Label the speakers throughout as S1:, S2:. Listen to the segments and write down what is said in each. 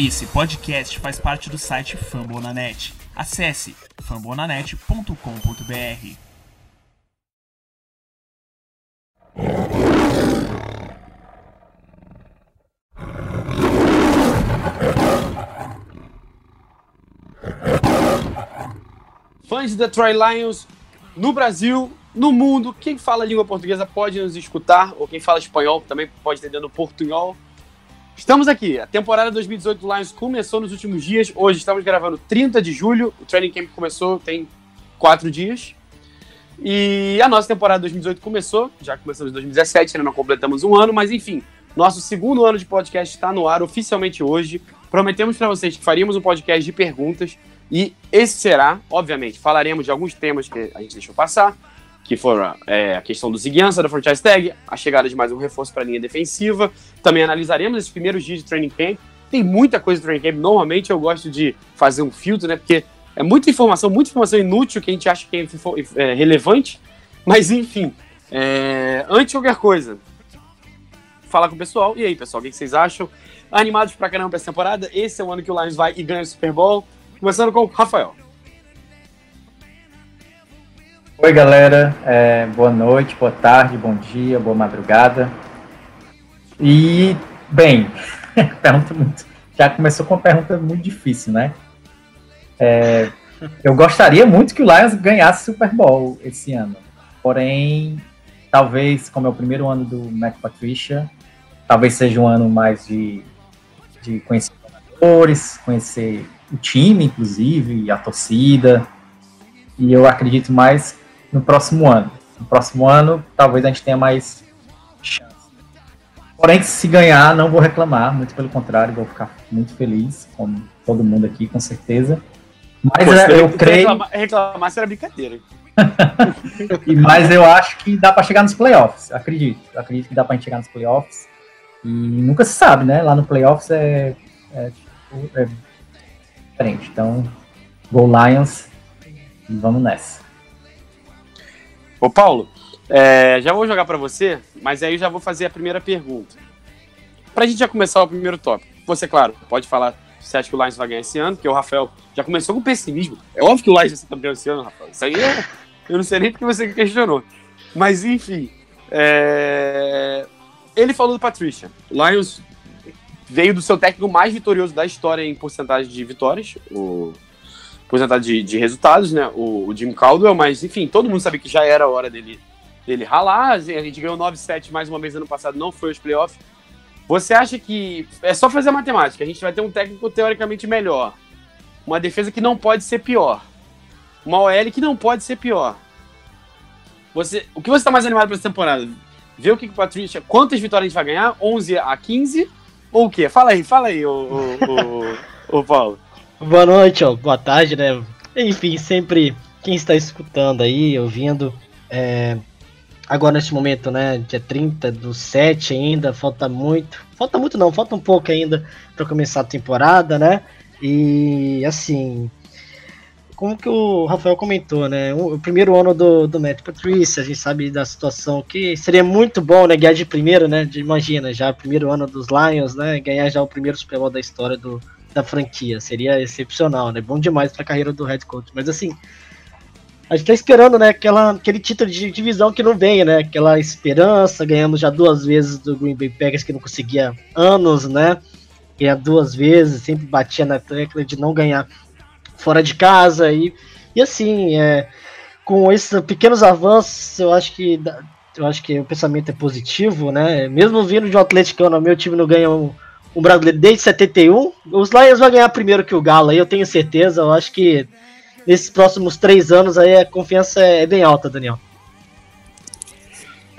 S1: Esse podcast faz parte do site Fambonanet. Acesse fambonanet.com.br.
S2: Fãs da Troy Lions no Brasil, no mundo, quem fala língua portuguesa pode nos escutar, ou quem fala espanhol também pode entender no portunhol. Estamos aqui, a temporada 2018 do Lions começou nos últimos dias, hoje estamos gravando 30 de julho, o training camp começou tem quatro dias. E a nossa temporada 2018 começou, já começamos em 2017, ainda não completamos um ano, mas enfim, nosso segundo ano de podcast está no ar oficialmente hoje. Prometemos para vocês que faríamos um podcast de perguntas e esse será, obviamente, falaremos de alguns temas que a gente deixou passar, que foram é, a questão do Ziguiança, da franchise tag, a chegada de mais um reforço para a linha defensiva. Também analisaremos esses primeiros dias de training camp. Tem muita coisa de training camp. Normalmente eu gosto de fazer um filtro, né? Porque é muita informação, muita informação inútil que a gente acha que é, é relevante. Mas enfim, é, antes de qualquer coisa, falar com o pessoal. E aí, pessoal, o que vocês acham? Animados pra caramba essa temporada? Esse é o ano que o Lions vai e ganha o Super Bowl. Começando com o Rafael.
S3: Oi, galera. É, boa noite, boa tarde, bom dia, boa madrugada. E, bem, pergunta muito, já começou com uma pergunta muito difícil, né? É, eu gostaria muito que o Lions ganhasse Super Bowl esse ano. Porém, talvez, como é o primeiro ano do Mac Patricia, talvez seja um ano mais de, de conhecer jogadores, conhecer o time, inclusive, a torcida. E eu acredito mais no próximo ano. No próximo ano, talvez a gente tenha mais chance. Porém, se ganhar, não vou reclamar, muito pelo contrário, vou ficar muito feliz, como todo mundo aqui, com certeza. Mas Pô, é, eu creio.
S2: Reclamar, reclamar será brincadeira.
S3: e, mas eu acho que dá para chegar nos playoffs, acredito. Acredito que dá para chegar nos playoffs. E nunca se sabe, né? Lá no playoffs é, é, é diferente. Então, Go Lions e vamos nessa.
S2: Ô Paulo, é, já vou jogar para você, mas aí eu já vou fazer a primeira pergunta. Pra gente já começar o primeiro tópico. Você, claro, pode falar se acha que o Lions vai ganhar esse ano, porque o Rafael já começou com pessimismo. É óbvio que o Lions vai ser campeão esse ano, Rafael. Isso aí é, eu não sei nem porque você questionou. Mas enfim, é... ele falou do Patricia. O Lions veio do seu técnico mais vitorioso da história em porcentagem de vitórias, o porcentagem de, de resultados, né? O, o, Jim Caldwell, mas enfim, todo mundo sabe que já era a hora dele, dele ralar. A gente ganhou 9-7 mais uma vez ano passado, não foi os playoffs. Você acha que é só fazer a matemática? A gente vai ter um técnico teoricamente melhor, uma defesa que não pode ser pior, uma OL que não pode ser pior. Você, o que você está mais animado para essa temporada? Ver o que, que o Patrícia, quantas vitórias a gente vai ganhar? 11 a 15 ou o quê? Fala aí, fala aí, o, o, o, o Paulo.
S4: Boa noite, ó, boa tarde, né? Enfim, sempre quem está escutando aí, ouvindo, é, agora neste momento, né, dia 30 do 7 ainda, falta muito, falta muito não, falta um pouco ainda para começar a temporada, né? E assim, como que o Rafael comentou, né? O, primeiro ano do, do Matt Patricia, a gente sabe da situação que seria muito bom, né? Ganhar de primeiro, né? Imagina, já primeiro ano dos Lions, né? Ganhar já o primeiro Super Bowl da história do, da franquia. Seria excepcional, né? Bom demais para a carreira do head coach. Mas assim, a gente tá esperando, né, aquela, aquele título de divisão que não vem, né? Aquela esperança, ganhamos já duas vezes do Green Bay Packers que não conseguia anos, né? Ganhar duas vezes, sempre batia na tecla de não ganhar fora de casa e, e assim, é, com esses pequenos avanços, eu acho que eu acho que o pensamento é positivo, né? Mesmo vindo de um Atlético, meu time não ganha um, um brasileiro desde 71. Os Lions vão ganhar primeiro que o Galo, aí eu tenho certeza. Eu acho que nesses próximos três anos aí a confiança é bem alta, Daniel.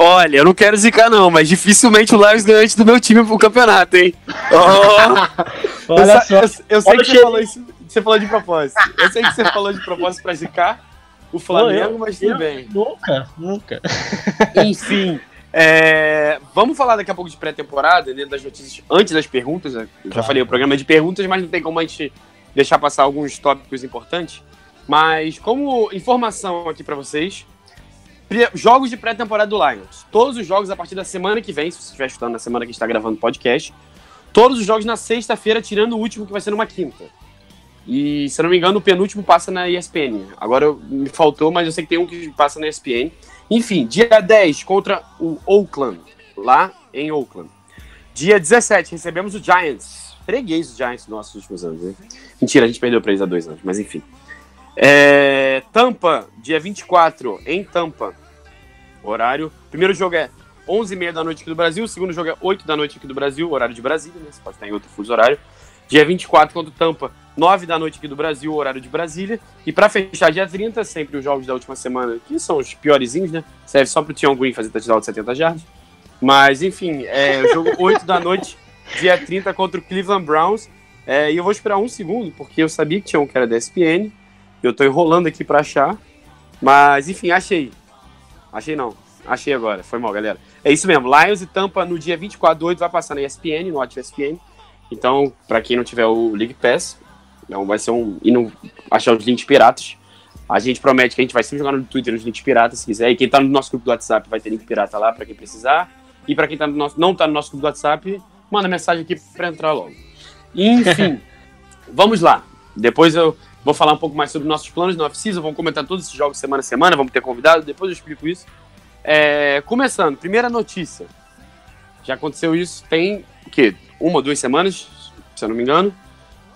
S2: Olha, eu não quero zicar não, mas dificilmente o Lions ganha antes do meu time pro campeonato, hein? Oh. Olha eu, só. Eu, eu sei Olha que você falou, isso, você falou de propósito. Eu sei que você falou de propósito pra zicar o Flamengo, eu, mas tudo bem.
S4: Nunca, nunca.
S2: Enfim, é, vamos falar daqui a pouco de pré-temporada, né, das notícias antes das perguntas. Né? Eu já falei, o programa é de perguntas, mas não tem como a gente deixar passar alguns tópicos importantes. Mas como informação aqui para vocês, jogos de pré-temporada do Lions. Todos os jogos a partir da semana que vem, se você estiver estudando na semana que está gravando o podcast. todos os jogos na sexta-feira, tirando o último que vai ser numa quinta. E, se eu não me engano, o penúltimo passa na ESPN. Agora me faltou, mas eu sei que tem um que passa na ESPN. Enfim, dia 10 contra o Oakland, lá em Oakland. Dia 17, recebemos o Giants. Freguês os Giants nos nossos últimos anos, né? Mentira, a gente perdeu pra eles há dois anos, mas enfim. É, Tampa, dia 24, em Tampa. Horário. Primeiro jogo é 11h30 da noite aqui do Brasil. Segundo jogo é 8 da noite aqui do Brasil, horário de Brasília, né? Você pode estar em outro fuso horário. Dia 24 contra o Tampa, 9 da noite aqui do Brasil, horário de Brasília. E pra fechar, dia 30, sempre os jogos da última semana, que são os piorzinhos, né? Serve só pro Tion Green fazer touchdown de 70 jardas. Mas, enfim, é o jogo 8 da noite, dia 30 contra o Cleveland Browns. É, e eu vou esperar um segundo, porque eu sabia que tinha um que era da ESPN. Eu tô enrolando aqui pra achar. Mas, enfim, achei. Achei não. Achei agora. Foi mal, galera. É isso mesmo. Lions e Tampa no dia 24 do 8 vai passar na ESPN, no Watch ESPN. Então, pra quem não tiver o League Pass, então vai ser um. E não achar os links piratas. A gente promete que a gente vai sempre jogar no Twitter os links piratas, se quiser. E quem tá no nosso grupo do WhatsApp vai ter link pirata lá pra quem precisar. E pra quem tá no nosso, não tá no nosso grupo do WhatsApp, manda mensagem aqui pra entrar logo. Enfim, vamos lá. Depois eu vou falar um pouco mais sobre nossos planos no off-season. Vamos comentar todos esses jogos semana a semana. Vamos ter convidado. Depois eu explico isso. É, começando, primeira notícia. Já aconteceu isso tem o quê? Uma ou duas semanas, se eu não me engano.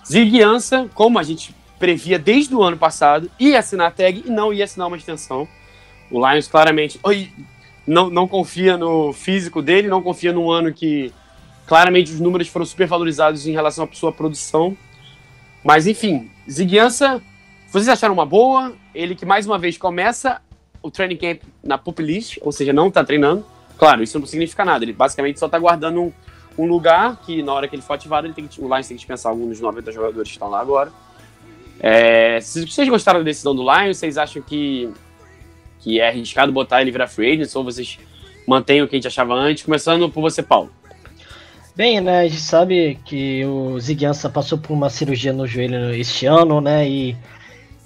S2: Ziguiança, como a gente previa desde o ano passado, ia assinar a tag e não ia assinar uma extensão. O Lions claramente não, não confia no físico dele, não confia num ano que claramente os números foram super valorizados em relação à sua produção. Mas enfim, Ziguiança, vocês acharam uma boa? Ele que mais uma vez começa o training camp na pup list, ou seja, não tá treinando. Claro, isso não significa nada. Ele basicamente só tá guardando um, um lugar que na hora que ele for ativado, ele tem que, o Lions tem que dispensar alguns dos 90 jogadores que estão lá agora. É, se vocês gostaram da decisão do Lions, vocês acham que, que é arriscado botar ele virar free agent, ou vocês mantêm o que a gente achava antes? Começando por você, Paulo.
S4: Bem, né, a gente sabe que o Ziguiança passou por uma cirurgia no joelho este ano, né, e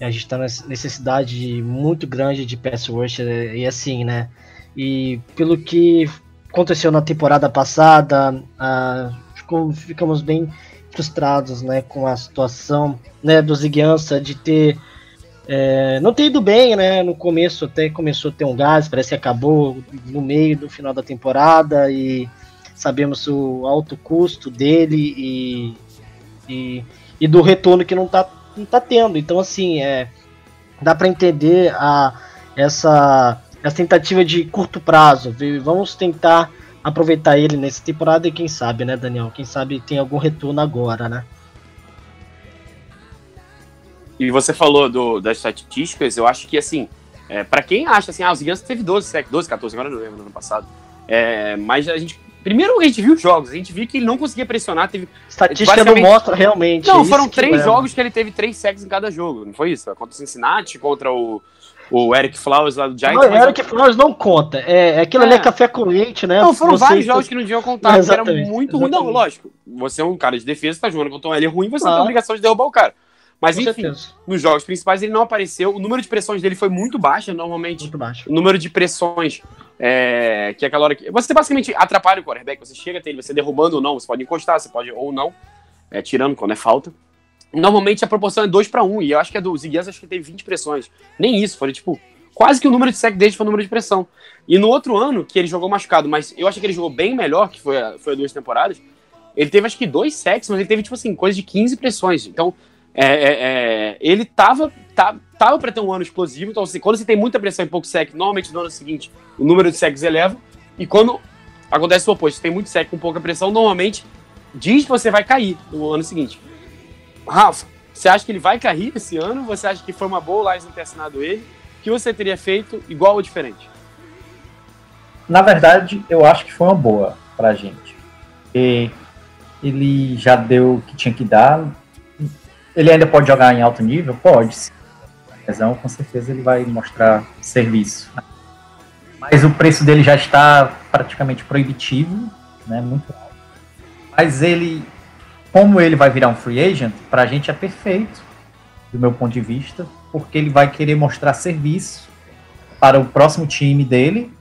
S4: a gente está nessa necessidade muito grande de pass rush, e assim, né, e pelo que aconteceu na temporada passada, ah, ficamos bem frustrados, né, com a situação, né, do Ziguiança de ter é, não ter ido bem, né? No começo até começou a ter um gás, parece que acabou no meio do final da temporada e sabemos o alto custo dele e, e, e do retorno que não tá, não tá tendo. Então, assim, é, dá para entender a, essa, essa tentativa de curto prazo. viu? Vamos tentar aproveitar ele nessa temporada e quem sabe, né, Daniel? Quem sabe tem algum retorno agora, né?
S2: E você falou do, das estatísticas, eu acho que, assim, é, para quem acha assim, ah, os Gigantes teve 12 sec, 12, 14, agora eu não lembro no ano passado. É, mas a gente. Primeiro a gente viu os jogos, a gente viu que ele não conseguia pressionar, teve.
S4: Estatística não mostra realmente.
S2: Não, foram
S4: isso que
S2: três
S4: é.
S2: jogos que ele teve três sacks em cada jogo, não foi isso? Contra o Cincinnati, contra o, o Eric Flowers lá do Giants.
S4: Não,
S2: mas-
S4: Eric Flowers não conta. É, é aquilo ali é
S2: É.
S4: café com leite, né?
S2: Não, foram
S4: Você
S2: vários jogos que não deviam contar, porque era
S4: Exatamente,
S2: muito ruim. Não,
S4: exatamente.
S2: lógico. Você é um cara de defesa, tá jogando contra um L ruim, você tem a obrigação de derrubar o cara. Mas
S4: Com
S2: enfim,
S4: certeza.
S2: nos jogos principais ele não apareceu. O número de pressões dele foi muito baixo, normalmente.
S4: Muito baixo.
S2: O número de pressões, é, que é aquela hora que. Você basicamente atrapalha o quarterback, você chega até ele, você derrubando ou não, você pode encostar, você pode ou não, é, tirando quando é falta. Normalmente a proporção é 2 para 1, e eu acho que a do Ziguias acho que teve 20 pressões. Nem isso, foi tipo. Quase que o número de sec dele foi o número de pressão. E no outro ano, que ele jogou machucado, mas eu acho que ele jogou bem melhor, que foi a, foi duas temporadas, ele teve acho que dois sacks, mas ele teve, tipo assim, coisa de 15 pressões. Então, é, é, é, ele tava, tá, tava para ter um ano explosivo. Então, assim, quando você tem muita pressão e pouco sec, normalmente no ano seguinte o número de secs eleva. E quando acontece o oposto, você tem muito sec com pouca pressão, normalmente diz que você vai cair no ano seguinte. Rafa, você acha que ele vai cair esse ano? Você acha que foi uma boa o Lions ter assinado ele? O que você teria feito igual ou diferente?
S3: Na verdade, eu acho que foi uma boa pra gente. E ele já deu o que tinha que dar. Ele ainda pode jogar em alto nível? Pode. Lesão, com certeza ele vai mostrar serviço. Mas o preço dele já está praticamente proibitivo, né? Muito alto. Mas ele, como ele vai virar um free agent, pra gente é perfeito, do meu ponto de vista, porque ele vai querer mostrar serviço para o próximo time dele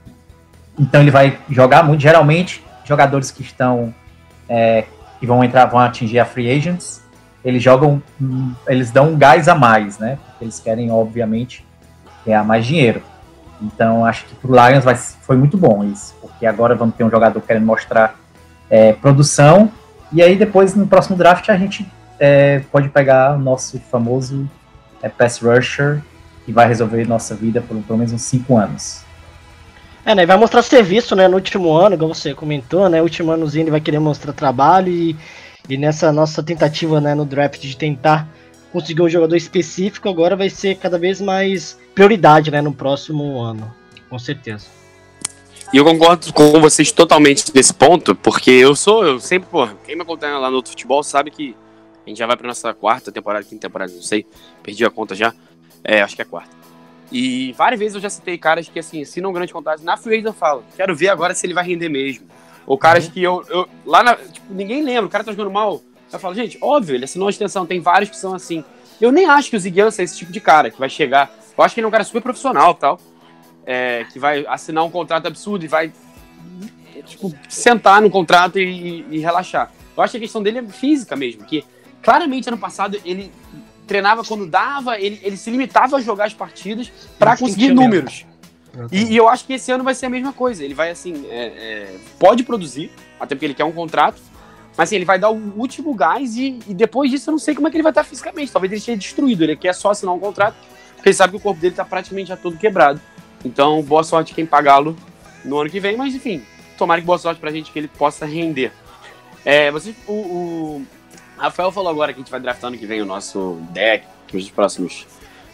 S3: então ele vai jogar muito. Geralmente, jogadores que estão é, que vão entrar, vão atingir a free agents, eles jogam, eles dão um gás a mais, né? Porque eles querem, obviamente, ganhar mais dinheiro. Então, acho que pro Lions vai, foi muito bom isso, porque agora vamos ter um jogador querendo mostrar é, produção, e aí depois no próximo draft a gente é, pode pegar o nosso famoso é, pass rusher, que vai resolver nossa vida por pelo menos uns 5 anos.
S4: É, né? Vai mostrar serviço, né? No último ano, como você comentou, né? Último anozinho ele vai querer mostrar trabalho e, e nessa nossa tentativa, né, no draft de tentar conseguir um jogador específico, agora vai ser cada vez mais prioridade, né, no próximo ano, com certeza.
S2: E eu concordo com vocês totalmente nesse ponto, porque eu sou, eu sempre, pô, quem me acompanha lá no outro futebol sabe que a gente já vai pra nossa quarta temporada, quinta temporada, não sei, perdi a conta já. É, acho que é quarta. E várias vezes eu já citei caras que, assim, assinam grande contrato. Na Free eu falo, quero ver agora se ele vai render mesmo. Ou caras uhum. que eu, eu, Lá na. Tipo, ninguém lembra, o cara tá jogando mal. Eu falo, gente, óbvio, ele assinou uma extensão, tem vários que são assim. Eu nem acho que o Ziguiança é esse tipo de cara que vai chegar. Eu acho que ele é um cara super profissional tal. É, que vai assinar um contrato absurdo e vai, tipo, sentar no contrato e, e, relaxar. Eu acho que a questão dele é física mesmo, que claramente ano passado ele treinava quando dava, ele, ele se limitava a jogar as partidas para conseguir números. E, e, eu acho que esse ano vai ser a mesma coisa. Ele vai, assim, é, é, pode produzir, até porque ele quer um contrato, mas assim, ele vai dar o último gás e, e, depois disso eu não sei como é que ele vai estar fisicamente. Talvez ele esteja destruído, ele quer só assinar um contrato, porque ele sabe que o corpo dele está praticamente já todo quebrado. Então, boa sorte quem pagá-lo no ano que vem, mas enfim, tomara que boa sorte pra gente que ele possa render. É, você, o, o Rafael falou agora que a gente vai draftar ano que vem o nosso deck para os próximos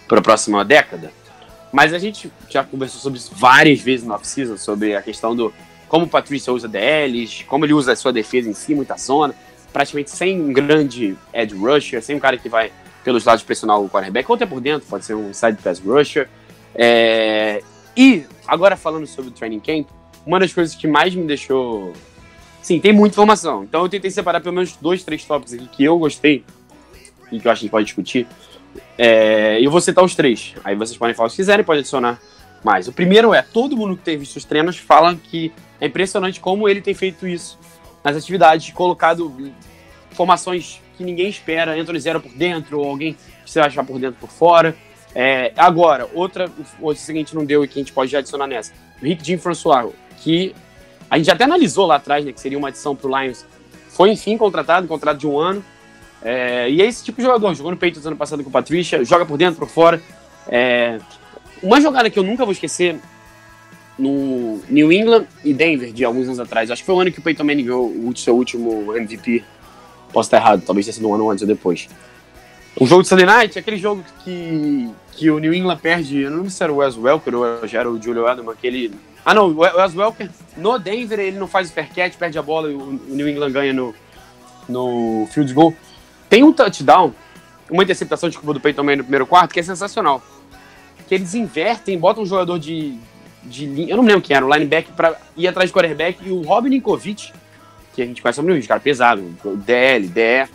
S2: para a próxima década. Mas a gente já conversou sobre isso várias vezes no off-season, sobre a questão do como o Patrícia usa DLs, como ele usa a sua defesa em si, muita zona, praticamente sem um grande edge rusher, sem um cara que vai pelos lados pressionar o quarterback, ou até por dentro, pode ser um side pass rusher. É... E, agora falando sobre o training camp, uma das coisas que mais me deixou Sim, tem muita informação. Então eu tentei separar pelo menos dois, três tópicos aqui que eu gostei e que eu acho que a gente pode discutir. É, eu vou citar os três. Aí vocês podem falar se quiserem, pode adicionar mais. O primeiro é, todo mundo que tem visto os treinos fala que é impressionante como ele tem feito isso nas atividades, colocado formações que ninguém espera, Anthony Zero por dentro, ou alguém que você vai achar por dentro por fora. É, agora, outra, o seguinte não deu e que a gente pode já adicionar nessa. O Rick Jim François, que a gente até analisou lá atrás, né, que seria uma adição para o Lions. Foi, enfim, contratado, contrato de um ano. É, e é esse tipo de jogador. Jogou no Patriots ano passado com o Patricia, joga por dentro, por fora. É, uma jogada que eu nunca vou esquecer no New England e Denver, de alguns anos atrás. Acho que foi o ano que o Peyton Manning ganhou o seu último MVP. Posso estar errado, talvez tenha sido um ano antes ou depois. O jogo de Sunday Night, aquele jogo que, que o New England perde, eu não lembro se era o Wes Welker ou já era o Julio Adam, aquele ah, não, o Wes Welker no Denver ele não faz o catch, perde a bola e o New England ganha no, no field goal. Tem um touchdown, uma interceptação de Cuba do Peyton Manning no primeiro quarto, que é sensacional. Que eles invertem, botam um jogador de, de linha, eu não me lembro quem era, o linebacker, para ir atrás do quarterback, e o Robin Ninkovic, que a gente conhece como um cara pesado, DL, DE,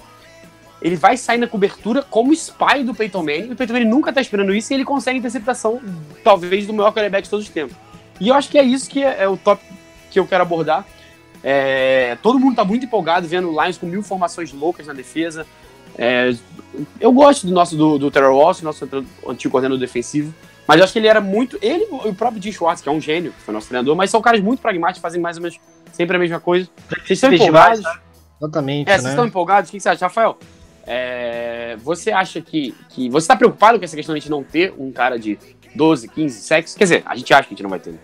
S2: ele vai sair na cobertura como spy do Peyton Manning, e o Peyton Manning nunca tá esperando isso, e ele consegue interceptação, talvez, do maior quarterback de todos os tempos. E eu acho que é isso que é, é o top que eu quero abordar. É, todo mundo está muito empolgado vendo o Lions com mil formações loucas na defesa. É, eu gosto do nosso do, do Terrell Walsh, nosso antigo coordenador defensivo, mas eu acho que ele era muito. Ele e o próprio Jim Schwartz, que é um gênio, que foi nosso treinador, mas são caras muito pragmáticos, fazem mais ou menos sempre a mesma coisa. Vocês estão empolgados?
S4: Exatamente.
S2: É, vocês né? estão empolgados? O que você acha, Rafael? É, você acha que, que. Você está preocupado com essa questão de a gente não ter um cara de 12, 15 sexos? Quer dizer, a gente acha que a gente não vai ter. Né?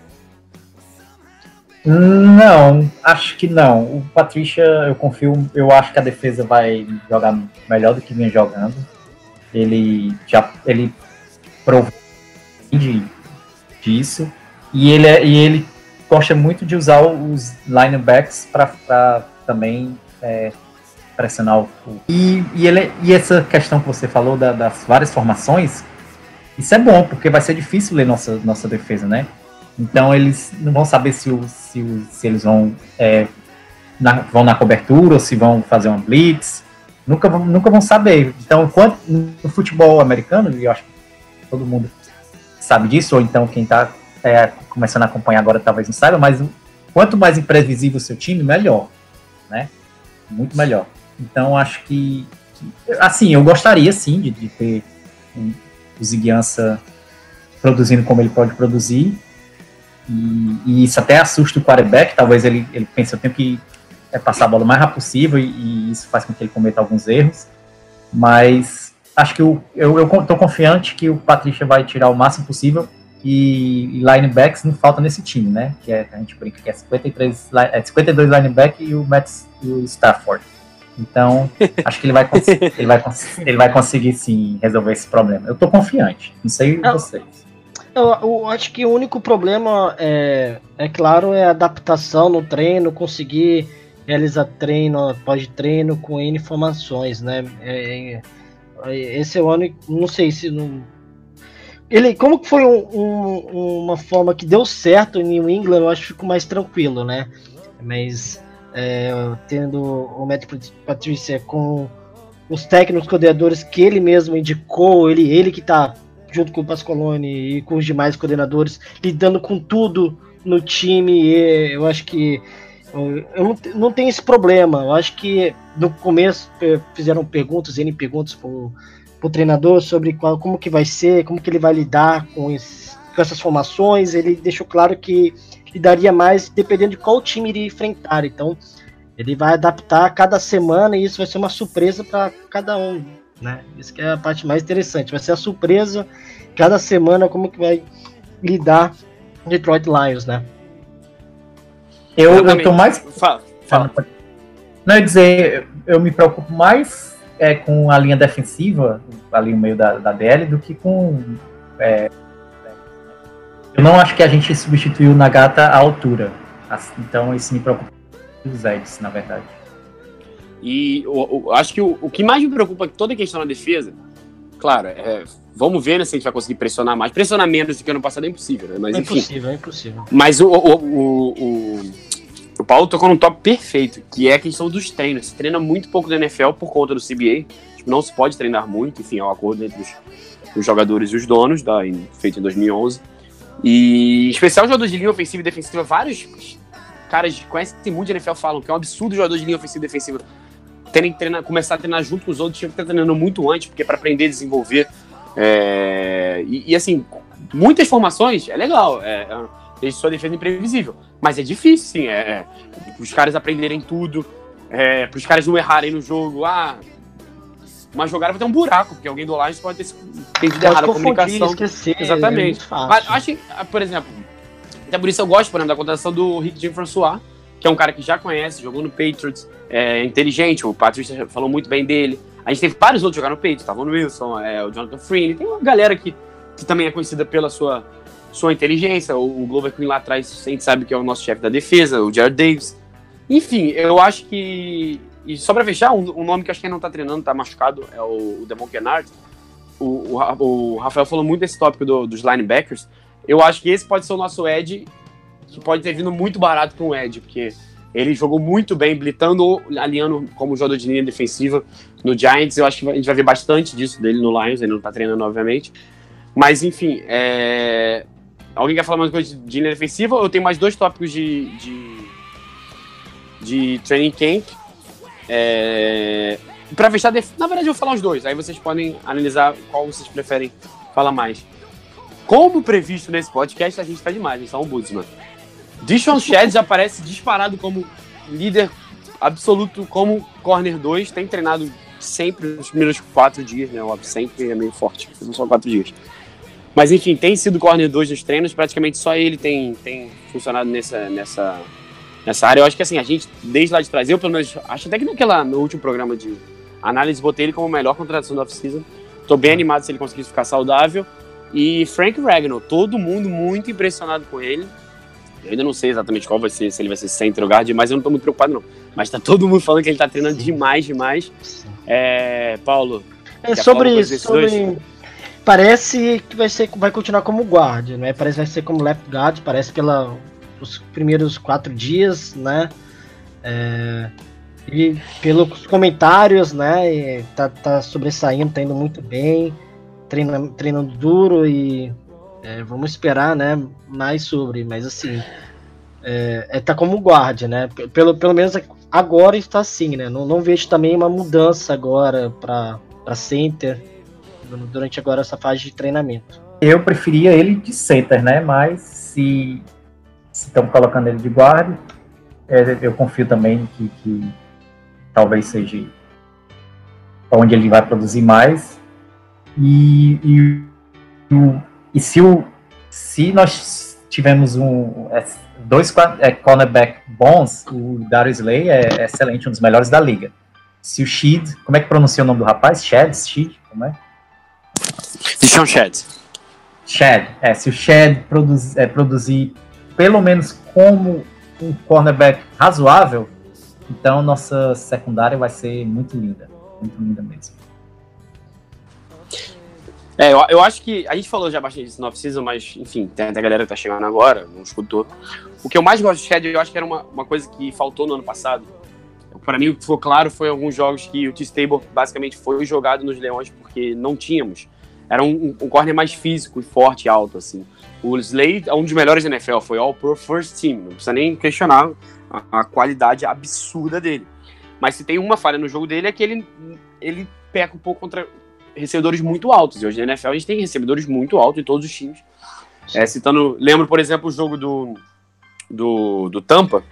S3: Não, acho que não. O Patrícia, eu confio, eu acho que a defesa vai jogar melhor do que vinha jogando. Ele já ele provou disso. E ele, é, e ele gosta muito de usar os linebacks para também é, pressionar o. E, e, ele, e essa questão que você falou da, das várias formações, isso é bom, porque vai ser difícil ler nossa, nossa defesa, né? Então eles não vão saber se, o, se, se eles vão, é, na, vão na cobertura ou se vão fazer uma blitz. Nunca, nunca vão saber. Então, quanto, no futebol americano, e eu acho que todo mundo sabe disso, ou então quem está é, começando a acompanhar agora talvez não saiba, mas quanto mais imprevisível o seu time, melhor. Né? muito melhor. Então acho que, assim, eu gostaria sim de, de ter um, o Ziguiança produzindo como ele pode produzir. E, e, isso até assusta o quarterback, talvez ele, ele pense, eu tenho que é, passar a bola o mais rápido possível e, e, isso faz com que ele cometa alguns erros. Mas acho que eu, tô confiante que o Patrícia vai tirar o máximo possível e, e linebacks não falta nesse time, né? Que é, a gente brinca que é, 53, é 52 lineback e o, Matt, e o Stafford. Então, acho que ele vai, ele, vai, ele vai conseguir sim resolver esse problema. Eu tô confiante, não sei eu, vocês.
S4: Eu, eu, acho que o único problema é, é claro, é a adaptação no treino, conseguir realizar treino após treino com N informações, né? É, é, esse é o ano, não sei se não, ele, como que foi um, um, uma forma que deu certo em New England, eu acho que ficou mais tranquilo, né? Mas é, tendo o Matt Patrícia com os técnicos coordenadores que ele mesmo indicou, ele, ele que tá junto com o Pascolone e com os demais coordenadores, lidando com tudo no time, eu acho que eu não, não tenho esse problema. Eu acho que no começo fizeram perguntas, N perguntas pro, pro treinador sobre qual, como que vai ser, como que ele vai lidar com, esse, com essas formações. Ele deixou claro que lidaria mais dependendo de qual time iria enfrentar. Então, ele vai adaptar cada semana e isso vai ser uma surpresa para cada um, né? Isso que é a parte mais interessante. Vai ser a surpresa cada semana como que vai lidar Detroit Lions, né?
S3: Eu, eu tô mais. Fala, fala. Não, eu dizer, eu me preocupo mais é, com a linha defensiva, ali no meio da, da DL, do que com. É, eu não acho que a gente substituiu o Nagata à altura. Então isso me preocupa os Eds, na verdade.
S2: E eu, eu acho que o, o, que mais me preocupa é que toda a questão na defesa, claro, é, vamos ver né, se a gente vai conseguir pressionar mais. Pressionar menos do que ano passado é impossível, né? Mas,
S4: é
S2: enfim.
S4: impossível, é impossível.
S2: Mas o, o, o, o Paulo tocou num top perfeito, que é a questão dos treinos. Se treina muito pouco da NFL por conta do CBA. Tipo, não se pode treinar muito, enfim, é um acordo entre os, os jogadores e os donos, da, em, feito em 2011. E, especial, jogadores de linha ofensiva e defensiva, vários caras que conhecem muito de NFL falam que é um absurdo jogadores de linha ofensiva e defensiva terem treinar, começar a treinar junto com os outros, tinha que estar treinando muito antes, porque é para aprender a desenvolver. É, e, e, assim, muitas formações é legal. É, é sua defesa imprevisível. Mas é difícil, sim. É, é, os caras aprenderem tudo, é, para os caras não errarem no jogo. Ah, uma jogada vai ter um buraco, porque alguém do Lions pode ter entendido errado a comunicação.
S4: Esquecer,
S2: Exatamente. É Mas acho ah, por exemplo, até por isso eu gosto, por exemplo, da contratação do Rick Jim François, que é um cara que já conhece, jogou no Patriots, é inteligente, o Patrícia falou muito bem dele. A gente teve vários outros jogando no Patriots, Tavon Wilson, é, o Jonathan Freeney, tem uma galera que, que também é conhecida pela sua sua inteligência. O, o Glover Queen lá atrás, a gente sabe que é o nosso chefe da defesa, o Jared Davis. Enfim, eu acho que. E só pra fechar, um, um nome que acho que não tá treinando, tá machucado, é o, o Demon Kennard. O, o, o, Rafael falou muito desse tópico do, dos linebackers. Eu acho que esse pode ser o nosso Ed, que pode ter vindo muito barato para um Ed, porque ele jogou muito bem, blitando, alinhando como jogador de linha defensiva no Giants. Eu acho que a gente vai ver bastante disso dele no Lions, ele não tá treinando, obviamente. Mas, enfim, é... Alguém quer falar mais coisa de linha defensiva? Eu tenho mais dois tópicos de, de, de training camp. É, para fechar, na verdade, eu vou falar os dois. Aí vocês podem analisar qual vocês preferem falar mais. Como previsto nesse podcast, a gente tá demais, hein? Só um Budsman. Dishon Shed já aparece disparado como líder absoluto, como corner 2. Tem treinado sempre nos primeiros quatro dias, né? Óbvio, sempre é meio forte. São só quatro dias. Mas enfim, tem sido corner 2 nos treinos, praticamente só ele tem, tem funcionado nessa, nessa, nessa área. Eu acho que assim, a gente, desde lá de trás, eu pelo menos, acho até que naquela, no último programa de análise, botei ele como melhor contratação da off-season. Tô bem animado se ele conseguir ficar saudável. E Frank Ragnall, todo mundo muito impressionado com ele. Eu ainda não sei exatamente qual vai ser, se ele vai ser center ou guard, mas eu não tô muito preocupado não. Mas tá todo mundo falando que ele tá treinando demais, demais. É, Paulo.
S4: É, sobre, sobre, parece que vai ser vai continuar como guard, né? Parece que vai ser como left guard, parece pela os primeiros quatro dias, né? É, e pelos comentários, né? Tá, tá sobressaindo, tá indo muito bem, treina, treinando duro e é, vamos esperar, né? Mais sobre, mas assim, é, é tá como guarda, né? Pelo, pelo menos agora está assim, né? Não, não vejo também uma mudança agora para center durante agora essa fase de treinamento.
S3: Eu preferia ele de center, né? Mas se estão colocando ele de guarda, é, eu confio também que, que talvez seja onde ele vai produzir mais. E, e, e se, o, se nós tivermos um, é, dois é, cornerback bons, o Darius Slay é excelente, um dos melhores da liga. Se o Sheed, como é que pronuncia o nome do rapaz? Shed? Sheed? Como é?
S2: Deshaun Shed.
S3: Shed, é, se o Shed produz, é, produzir pelo menos como um cornerback razoável, então nossa secundária vai ser muito linda. Muito linda mesmo.
S2: É, eu, eu acho que a gente falou já bastante disso no off-season, mas enfim, tem até a galera que tá chegando agora, não escutou. O que eu mais gosto de Shed, eu acho que era uma, uma coisa que faltou no ano passado. Para mim, o que ficou claro foi alguns jogos que o T-Stable basicamente foi jogado nos Leões porque não tínhamos. Era um, um corner mais físico e forte e alto, assim. O Slade é um dos melhores da NFL, foi All Pro First Team, não precisa nem questionar a, a qualidade absurda dele. Mas se tem uma falha no jogo dele é que ele, ele peca um pouco contra recebedores muito altos. E hoje na NFL a gente tem recebedores muito altos em todos os times. É, citando, lembro, por exemplo, o jogo do, do, do Tampa,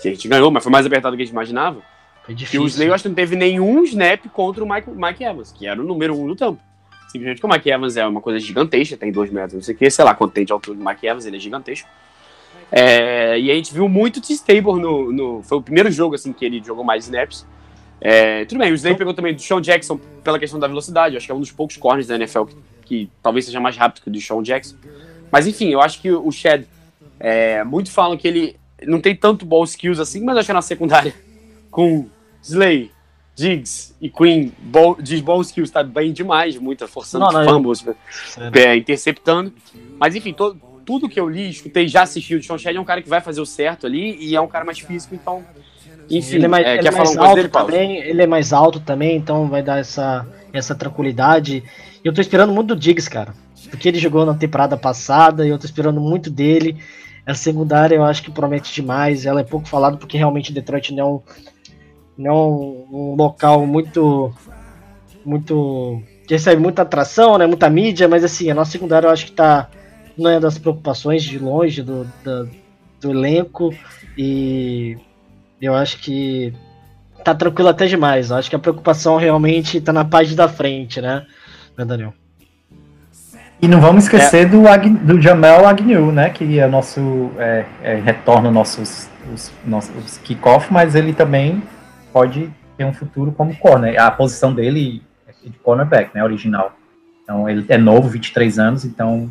S2: que a gente ganhou, mas foi mais apertado do que a gente imaginava. Foi difícil. E o Slay, eu acho que não teve nenhum snap contra o Mike, Mike Evans, que era o número um do Tampa. Simplesmente que o Mike Evans é uma coisa gigantesca, tem dois metros, não sei o que, sei lá quanto tem de altura do Mike Evans, ele é gigantesco. É, e a gente viu muito T-Stable no, no. Foi o primeiro jogo assim que ele jogou mais snaps. É, tudo bem, o Slay pegou também do Sean Jackson pela questão da velocidade. Acho que é um dos poucos corners da NFL que, que talvez seja mais rápido que o do Sean Jackson. Mas enfim, eu acho que o Shed. É, muito falam que ele não tem tanto ball skills assim, mas acho que na secundária, com Slay, Diggs e Queen ball, de ball skills, tá bem demais, muita forçando não, não, fumbles, eu... é, interceptando. Mas enfim, todo, tudo que eu li, escutei, já assisti o Sean Shed é um cara que vai fazer o certo ali e é um cara mais físico, então. Enfim,
S4: ele é mais, é, ele é mais alto dele, também, ele é mais alto também, então vai dar essa, essa tranquilidade. Eu tô esperando muito do Diggs, cara. Porque ele jogou na temporada passada e eu tô esperando muito dele. A secundária eu acho que promete demais. Ela é pouco falada porque realmente Detroit não é um, não é um, local muito. muito. que recebe muita atração, né? Muita mídia, mas assim, a nossa secundária eu acho que tá não é das preocupações de longe do, do, do elenco e eu acho que tá tranquilo até demais. Eu acho que a preocupação realmente tá na página da frente, né, né Daniel?
S3: E não vamos esquecer é. do, do Jamel Agnew, né? Que é nosso é, é, retorna nossos os, nossos kickoff, mas ele também pode ter um futuro como corner. A posição dele é de cornerback, né? Original. Então ele é novo, 23 anos, então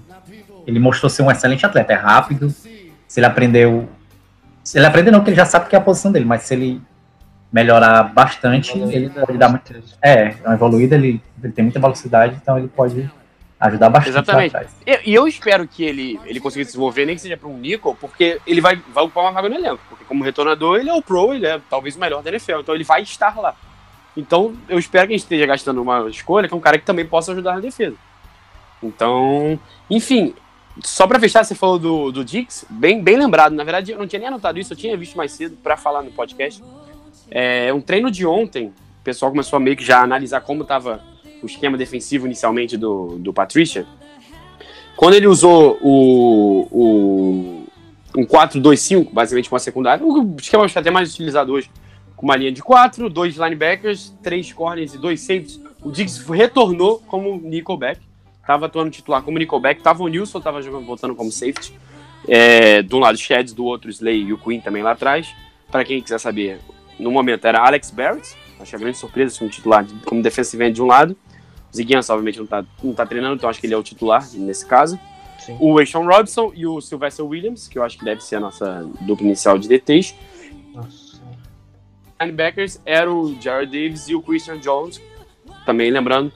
S3: ele mostrou ser um excelente atleta, é rápido. Se ele aprendeu. Se ele aprender não, porque ele já sabe que é a posição dele, mas se ele melhorar bastante, evoluída, ele pode dar muito. É, é uma evoluída, ele, ele tem muita velocidade, então ele pode ajudar bastante.
S2: Exatamente. E, eu espero que ele, ele consiga se desenvolver, nem que seja para um Nickel, porque ele vai, vai ocupar uma vaga no elenco. Porque como retornador, ele é o pro, ele é talvez o melhor da NFL, então ele vai estar lá. Então eu espero que a gente esteja gastando uma escolha que é um cara que também possa ajudar na defesa. Então, enfim, só para fechar, você falou do, do Dix, bem, bem lembrado. Na verdade, eu não tinha nem anotado isso, eu tinha visto mais cedo para falar no podcast. É um treino de ontem, o pessoal começou a meio que já analisar como estava o esquema defensivo inicialmente do, do Patricia. Quando ele usou o, o um 4-2-5, basicamente com a secundária, o esquema está até mais utilizado hoje, com uma linha de 4, dois linebackers, três corners e dois safeties. O Diggs retornou como nickelback Tava atuando titular como Nickelback, tava o Nilson, tava jogando, voltando como safety. É, de um lado Sheds, do outro Slay e o Queen também lá atrás. Para quem quiser saber, no momento era Alex Barrett, acho que a grande surpresa, como titular, como defensive end de um lado. Ziguiança, obviamente, não tá, não tá treinando, então acho que ele é o titular nesse caso. Sim. O Ashon Robson e o Sylvester Williams, que eu acho que deve ser a nossa dupla inicial de DTs. Nossa. Linebackers era o Jared Davis e o Christian Jones, também lembrando,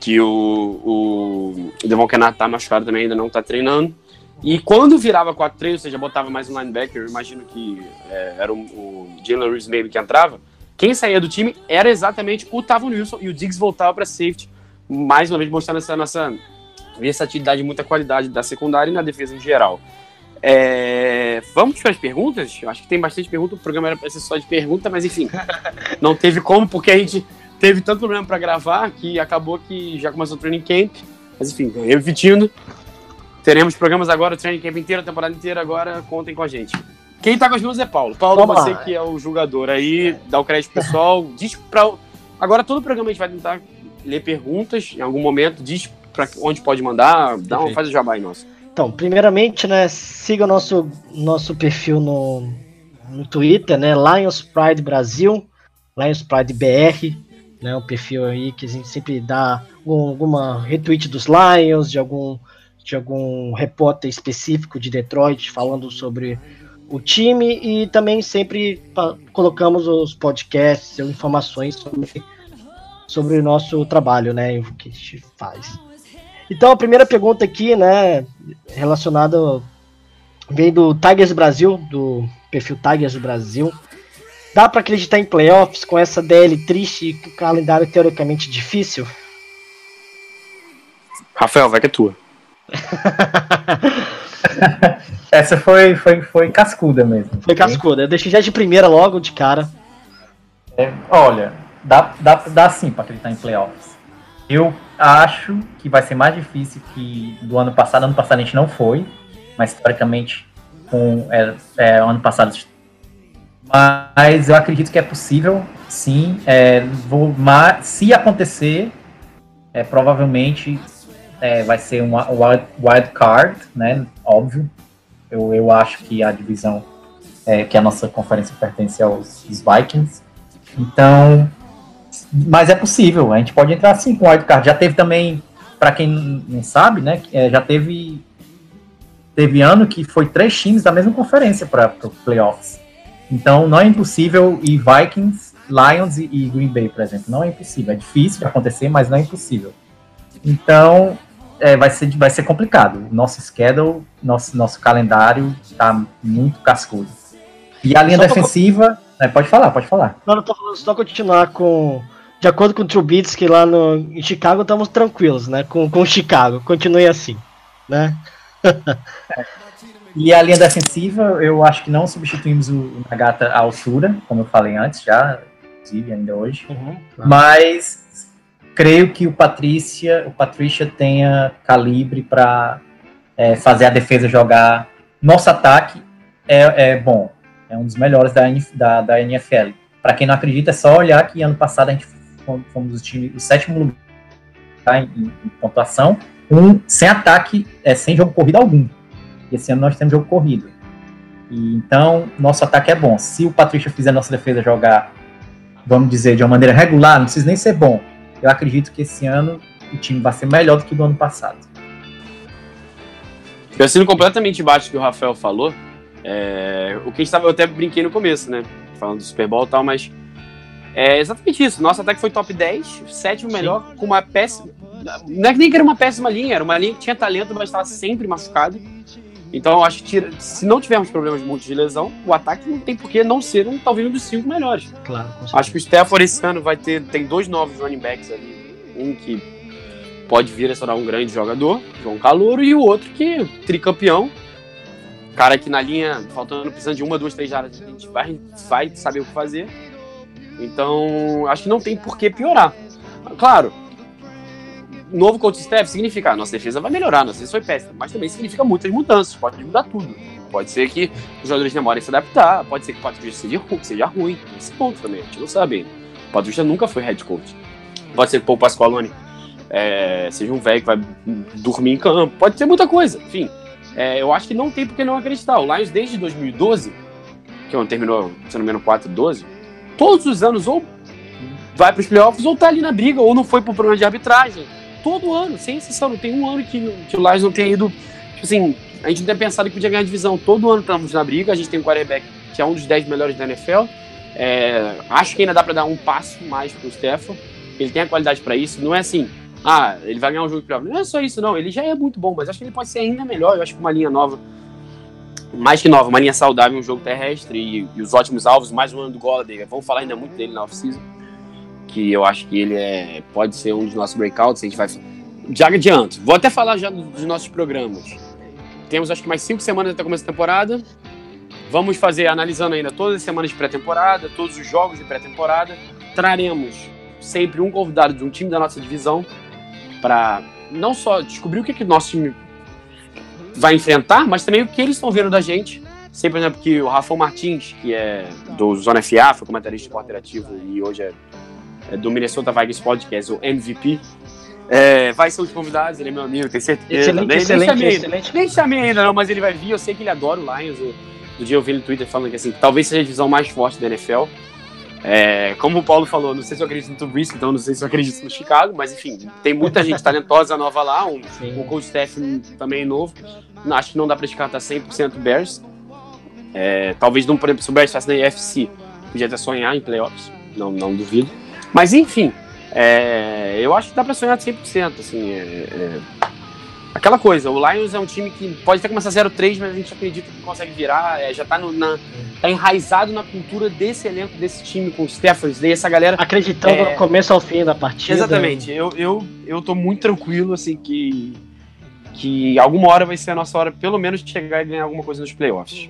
S2: que o, o Devon Kennard tá machucado também, ainda não tá treinando. E quando virava 4-3, ou seja, botava mais um linebacker, eu imagino que é, era o, o Jalen Reeves maybe que entrava, quem saía do time era exatamente o Tavon Wilson e o Diggs voltava para safety, mais uma vez mostrando essa nossa versatilidade e muita qualidade da secundária e na defesa em geral. É, vamos para as perguntas? Eu acho que tem bastante pergunta. O programa era para ser só de pergunta, mas enfim, não teve como, porque a gente teve tanto problema para gravar que acabou que já começou o training camp. Mas enfim, repetindo, teremos programas agora, o training camp inteiro, a temporada inteira. Agora contem com a gente. Quem tá com as mãos é Paulo. Paulo,
S4: Vamos
S2: você que é o julgador aí, dá o crédito pro pessoal. Diz pra. Agora todo o programa a gente vai tentar ler perguntas em algum momento. Diz pra onde pode mandar. Dá uma, faz o jabá aí, nosso.
S4: Então, primeiramente, né, siga o nosso, nosso perfil no, no Twitter, né, Lions Pride Brasil, Lions Pride BR, né, um perfil aí que a gente sempre dá algum- alguma retweet dos Lions, de algum, de algum repórter específico de Detroit falando sobre o time e também sempre colocamos os podcasts ou informações sobre, sobre o nosso trabalho, né, o que a gente faz. Então, a primeira pergunta aqui, né, relacionada vem do Tigers Brasil, do perfil Tigers Brasil. Dá pra acreditar em playoffs com essa DL triste e com o calendário teoricamente difícil?
S2: Rafael, vai que é tua.
S3: Essa foi, foi, foi cascuda mesmo.
S4: Foi cascuda. Eu deixei já de primeira logo de cara.
S3: É, olha, dá, dá, dá sim pra acreditar em playoffs. Eu acho que vai ser mais difícil que do ano passado. Ano passado a gente não foi, mas teoricamente com é, é, ano passado. Mas eu acredito que é possível, sim. É, vou, mas, se acontecer, é, provavelmente é, vai ser um wild, wild card, né? Óbvio. Eu, eu acho que a divisão é, que a nossa conferência pertence aos os Vikings. Então, mas é possível, a gente pode entrar assim com o wildcard. Já teve também, para quem não sabe, né, é, já teve teve ano que foi três times da mesma conferência para os playoffs. Então, não é impossível e Vikings, Lions e, Green Bay, por exemplo, não é impossível. É difícil de acontecer, mas não é impossível. Então, é, vai, ser, vai ser complicado. Nosso schedule, nosso, nosso calendário está muito cascudo. E a linha defensiva, né, pode falar, pode falar.
S4: Não, eu tô falando só continuar com. De acordo com o Trubisky lá no, em Chicago, estamos tranquilos, né? Com, com Chicago. Continue assim, né?
S3: E a linha defensiva, eu acho que não substituímos o Nagata à altura, como eu falei antes, já, inclusive, ainda hoje.
S4: Uhum.
S3: Mas creio que o Patrícia, o Patrícia tenha calibre para fazer a defesa jogar. Nosso ataque é, é bom, é um dos melhores da, da, da NFL. Para quem não acredita, é só olhar que ano passado a gente fomos, o, time, o sétimo lugar em, em, pontuação, um, sem ataque, é, sem jogo corrido algum. Esse ano nós temos jogo corrido. E, então, nosso ataque é bom. Se o Patrícia fizer nossa defesa jogar, vamos dizer, de uma maneira regular, não precisa nem ser bom. Eu acredito que esse ano o time vai ser melhor do que do ano passado.
S2: Eu assino completamente embaixo que o Rafael falou. É, o que a gente tava, eu até brinquei no começo, né? Falando do Super Bowl e tal, mas é exatamente isso. Nosso ataque foi top 10, sétimo
S4: Sim.
S2: melhor, com uma péssima. Não é que nem que era uma péssima linha, era uma linha que tinha talento, mas estava sempre machucado. Então eu acho que tira- se não tivermos problemas muitos de lesão, o ataque não tem por que não ser um, talvez um dos cinco melhores.
S4: Claro.
S2: Acho que o Stafford esse ano vai ter. Tem dois novos running backs ali. Um que pode vir a se tornar um grande jogador, João Calouro, e o outro que tricampeão. Cara que na linha, faltando, precisando de uma, duas, três áreas, a gente vai, vai saber o que fazer. Então, acho que não tem por que piorar. Claro, novo coach staff significa a nossa defesa vai melhorar, nossa defesa foi péssima, mas também significa muitas mudanças, pode mudar tudo. Pode ser que os jogadores demorem a se adaptar, pode ser que o Patrícia seja, seja ruim, esse ponto também, a gente não sabe. O Patrícia nunca foi head coach. Pode ser que o Paul Pasqualone é, seja um velho que vai dormir em campo, pode ser muita coisa, enfim. É, eu acho que não tem por que não acreditar. O Lions desde 2012, que é terminou, se não me engano, 4-12, todos os anos ou vai para os playoffs ou tá ali na briga, ou não foi pro programa de arbitragem. Todo ano, sem exceção, não tem um ano que, que o Lions não tenha ido. Tipo assim, a gente não tem pensado que podia ganhar a divisão. Todo ano estamos na briga, a gente tem um quarterback que é um dos 10 melhores da NFL. É, acho que ainda dá para dar um passo mais pro Stefan. Ele tem a qualidade para isso. Não é assim, ah, ele vai ganhar um jogo de playoff. Não é só isso, não. Ele já é muito bom, mas acho que ele pode ser ainda melhor. Eu acho que uma linha nova, mais que nova, uma linha saudável, um jogo terrestre e, e os ótimos alvos, mais um ano do Golladay. Vamos falar ainda muito dele na off-season. Que eu acho que ele é, pode ser um dos nossos breakouts. A gente vai. Já adianto, vou até falar já dos nossos programas. temos acho que mais cinco semanas até o começo da temporada. Vamos fazer, analisando ainda todas as semanas de pré-temporada, todos os jogos de pré-temporada. Traremos sempre um convidado de um time da nossa divisão para não só descobrir o que, que nosso time vai enfrentar, mas também o que eles estão vendo da gente. Sei, por exemplo, que o Rafael Martins, que é do Zona FA, foi comentarista interativo e hoje é, é do Minnesota Vikings Podcast, o MVP, é, vai ser um dos convidados, ele é meu amigo, tenho certeza.
S4: Excelente,
S2: nem,
S4: excelente,
S2: nem chamei,
S4: excelente.
S2: Nem chamei ainda não, mas ele vai vir, eu sei que ele adora o Lions. Eu, do dia eu vi no Twitter falando que assim, talvez seja a divisão mais forte da NFL. É, como o Paulo falou, não sei se eu acredito no Trubisky, então não sei se eu acredito no Chicago, mas enfim, tem muita gente talentosa nova lá, um,
S4: Sim.
S2: um coach staff também novo. Acho que não dá pra descartar 100% Bears. É, talvez não, por exemplo, se o Bears estivesse na UFC, podia até sonhar em playoffs, não, não duvido. Mas enfim, é, eu acho que dá pra sonhar 100%, assim, é, é, aquela coisa, o Lions é um time que pode até começar 0-3, mas a gente acredita que consegue virar, é, já tá, no, na, tá enraizado na cultura desse elenco, desse time, com o Stephens, daí essa galera
S4: Acreditando
S2: É.
S4: no começo ao fim da partida.
S2: Exatamente. Eu, eu, eu tô muito tranquilo, assim, que, que alguma hora vai ser a nossa hora, pelo menos, de chegar e ganhar alguma coisa nos playoffs.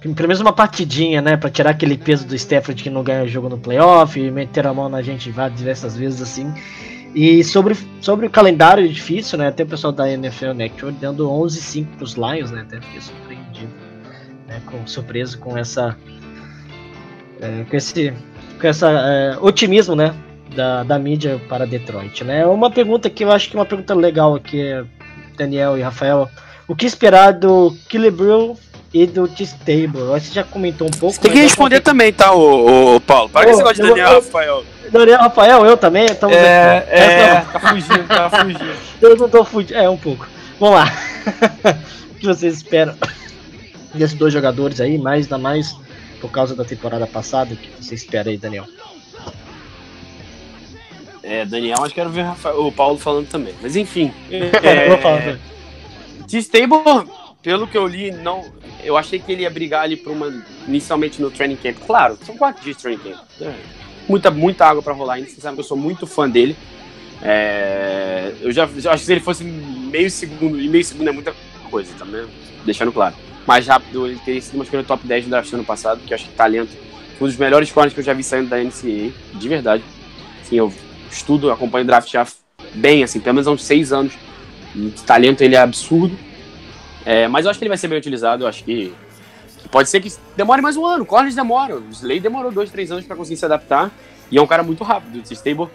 S4: Pelo menos uma partidinha, né? Pra tirar aquele peso do Stafford que não ganha jogo no playoff, e meter a mão na gente diversas vezes assim. E sobre, sobre o calendário difícil, né? Até o pessoal da NFL Network dando 11-5 pros Lions, né? Até fiquei surpreendido, né? Com, surpreso com essa. é, com esse com essa é, otimismo, né? Da, da mídia para Detroit, né? Uma pergunta que eu acho que é uma pergunta legal aqui, Daniel e Rafael. O que esperar do Killebril e do T-Stable? Você já comentou um pouco.
S2: Você tem que responder também, tá, ô, ô, Paulo? Para
S4: Ô,
S2: que você gosta de
S4: eu-
S2: Daniel,
S4: eu-
S2: Rafael.
S4: Daniel, Rafael, eu também. Estamos
S2: É,
S4: aqui.
S2: é, tá fugindo, tá fugindo.
S4: Eu não tô fudido. É, um pouco. Vamos lá. o que vocês esperam desses dois jogadores aí, mais ainda mais por causa da temporada passada? O que você espera aí, Daniel?
S2: É, Daniel, mas quero ver o, Rafael- o Paulo falando também. Mas enfim.
S4: Vou falar, né?
S2: T-Stable, pelo que eu li, não. Eu achei que ele ia brigar ali por uma. Inicialmente no training camp. Claro, são quatro dias de training camp. É, muita, muita água pra rolar ainda. Você sabe que eu sou muito fã dele. É, eu já, já acho que se ele fosse meio segundo, e meio segundo é muita coisa, também, deixando claro. Mais rápido, ele teria sido uma escolha top 10 do draft ano passado, que eu acho que talento. Um dos melhores corners que eu já vi saindo da NCAA, de verdade. Assim, eu estudo, acompanho o draft já bem, assim, pelo menos há uns seis anos. De talento ele é absurdo. É, mas eu acho que ele vai ser bem utilizado. Eu acho que, pode ser que demore mais um ano. Corners demora. O Slay demorou dois, três anos para conseguir se adaptar. E é um cara muito rápido. O Stable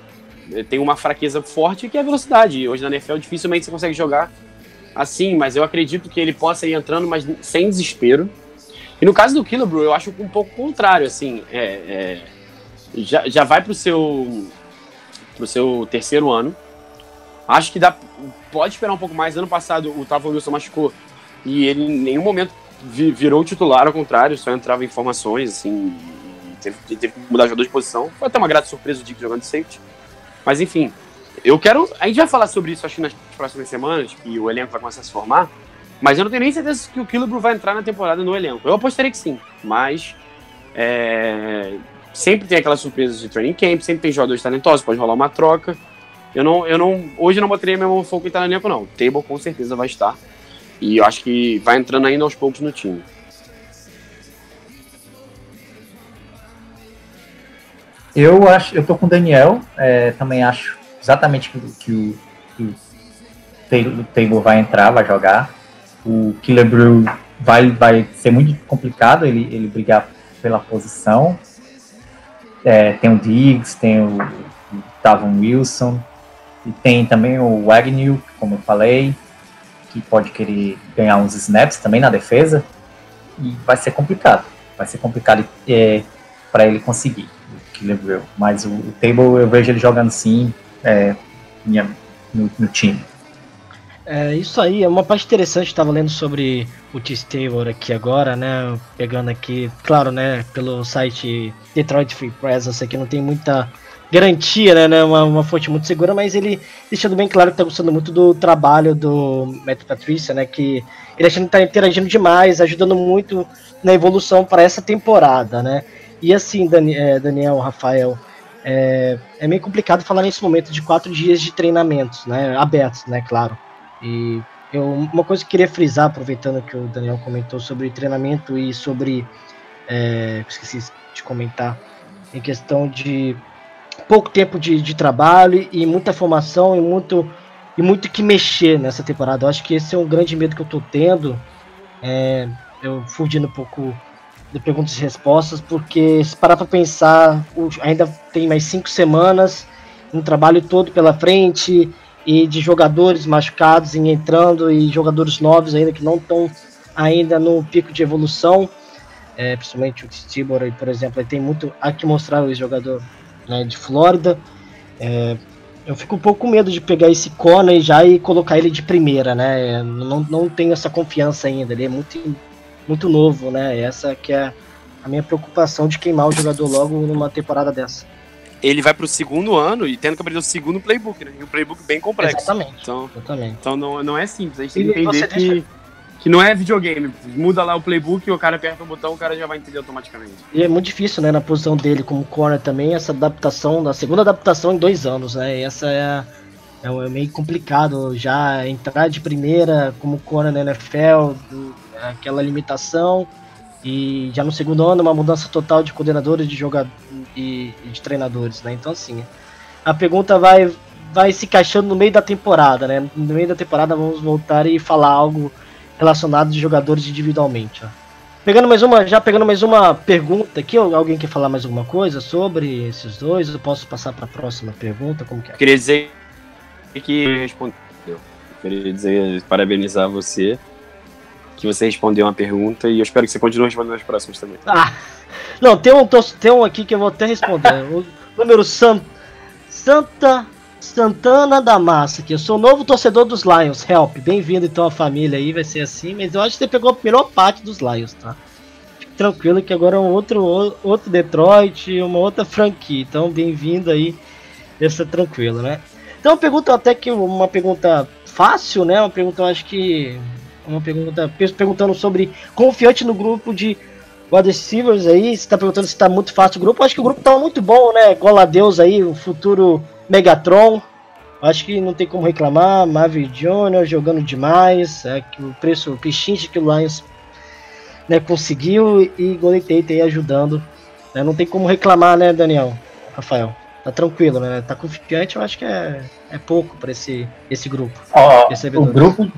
S2: eh, tem uma fraqueza forte que é a velocidade. Hoje na NFL dificilmente você consegue jogar assim, mas eu acredito que ele possa ir entrando, mas sem desespero. E no caso do Killebrew, eu acho um pouco contrário, assim, é, é, já, já vai pro seu pro seu terceiro ano. Acho que dá, pode esperar um pouco mais. Ano passado o Tavon Wilson machucou e ele em nenhum momento vi- virou titular, ao contrário, só entrava em formações, assim, teve, teve que mudar jogador de posição. Foi até uma grata surpresa o Dick jogando de safety. Mas enfim, eu quero. A gente vai falar sobre isso, acho nas próximas semanas, que o elenco vai começar a se formar. Mas eu não tenho nem certeza que o Killebrew vai entrar na temporada no elenco. Eu apostaria que sim, mas. é, sempre tem aquelas surpresas de training camp, sempre tem jogadores talentosos, pode rolar uma troca. Eu não, eu não, hoje eu não botaria meu foco em estar no elenco, não. O Table com certeza vai estar. E eu acho que vai entrando ainda aos poucos no time.
S3: Eu acho, eu tô com o Daniel, é, também acho exatamente que, que o, que o Taylor, Taylor vai entrar, vai jogar. O Killer Brew vai, vai ser muito complicado ele, ele brigar pela posição. É, tem o Diggs, tem o Tavon Wilson, e tem também o Agnew, como eu falei, que pode querer ganhar uns snaps também na defesa. E vai ser complicado. Vai ser complicado é, para ele conseguir o Killer Brew. Mas o, o Table eu vejo ele jogando sim é, minha- no, no time.
S4: É, isso aí, é uma parte interessante, estava lendo sobre o T-Stable aqui agora, né? Pegando aqui, claro, né? Pelo site Detroit Free Press, que não tem muita garantia, né? né, Uma, uma fonte muito segura, mas ele deixando bem claro que tá gostando muito do trabalho do Matt Patricia, né? Que ele achando que tá interagindo demais, ajudando muito na evolução para essa temporada, né? E assim, Dani- é, Daniel, Rafael, é, é meio complicado falar nesse momento de quatro dias de treinamentos, né? Abertos, né? Claro. E eu, uma coisa que eu queria frisar, aproveitando que o Daniel comentou sobre treinamento e sobre. É, esqueci de comentar, em questão de pouco tempo de, de trabalho e muita formação e muito, e muito que mexer nessa temporada. Eu acho que esse é um grande medo que eu tô tendo. É, eu fugindo um pouco de perguntas e respostas, porque se parar para pensar, ainda tem mais cinco semanas, um trabalho todo pela frente e de jogadores machucados entrando e jogadores novos ainda que não estão ainda no pico de evolução, é, principalmente o Tibor, por exemplo, tem muito a que mostrar o jogador né, de Flórida. É, eu fico um pouco com medo de pegar esse Coney já e colocar ele de primeira, né? Não, não tenho essa confiança ainda, ele é muito muito novo, né? Essa que é a minha preocupação de queimar o jogador logo numa temporada dessa.
S2: Ele vai pro segundo ano e tendo que aprender o segundo playbook, né? E um playbook bem complexo.
S4: Exatamente.
S2: Então,
S4: exatamente.
S2: então não, não é simples. A gente tem que entender que, deixa... que não é videogame. Muda lá o playbook e o cara aperta o botão, o cara já vai entender automaticamente.
S4: E é muito difícil, né, na posição dele como corner também, essa adaptação, da segunda adaptação em dois anos, né? E essa é, é, meio complicado já entrar de primeira como corner na NFL, aquela limitação. E já no segundo ano, uma mudança total de coordenadores, de jogadores e, de treinadores, né? Então, assim, a pergunta vai, vai se encaixando no meio da temporada, né? No meio da temporada vamos voltar e falar algo relacionado de jogadores individualmente, ó. Pegando mais uma, já pegando mais uma pergunta aqui, alguém quer falar mais alguma coisa sobre esses dois? Eu posso passar para a próxima pergunta? Como que é?
S2: Queria dizer que respondeu. Queria dizer parabenizar você que você respondeu uma pergunta e eu espero que você continue respondendo as próximas também.
S4: Ah, não, tem um, tem um aqui que eu vou até responder. o número San, Santa Santana da Massa, que eu sou novo torcedor dos Lions. Help, bem-vindo então à família aí, vai ser assim, mas eu acho que você pegou a melhor parte dos Lions, tá? Fique tranquilo que agora é um outro, outro Detroit, uma outra franquia. Então, bem-vindo aí, essa tranquilo, né? Então, pergunta até que uma pergunta fácil, né? Uma pergunta eu acho que uma pergunta perguntando sobre confiante no grupo de wide aí. Você tá perguntando se tá muito fácil o grupo. Acho que o grupo tá muito bom, né? Gola Deus aí, o futuro Megatron. Acho que não tem como reclamar. Marvin Jr. jogando demais. É, que o preço, o pichinche que o Lions né, conseguiu e Golden Tate aí ajudando. Né? Não tem como reclamar, né, Daniel? Rafael. Tá tranquilo, né? Tá confiante, eu acho que é, é pouco para esse, esse grupo.
S3: Ó, o grupo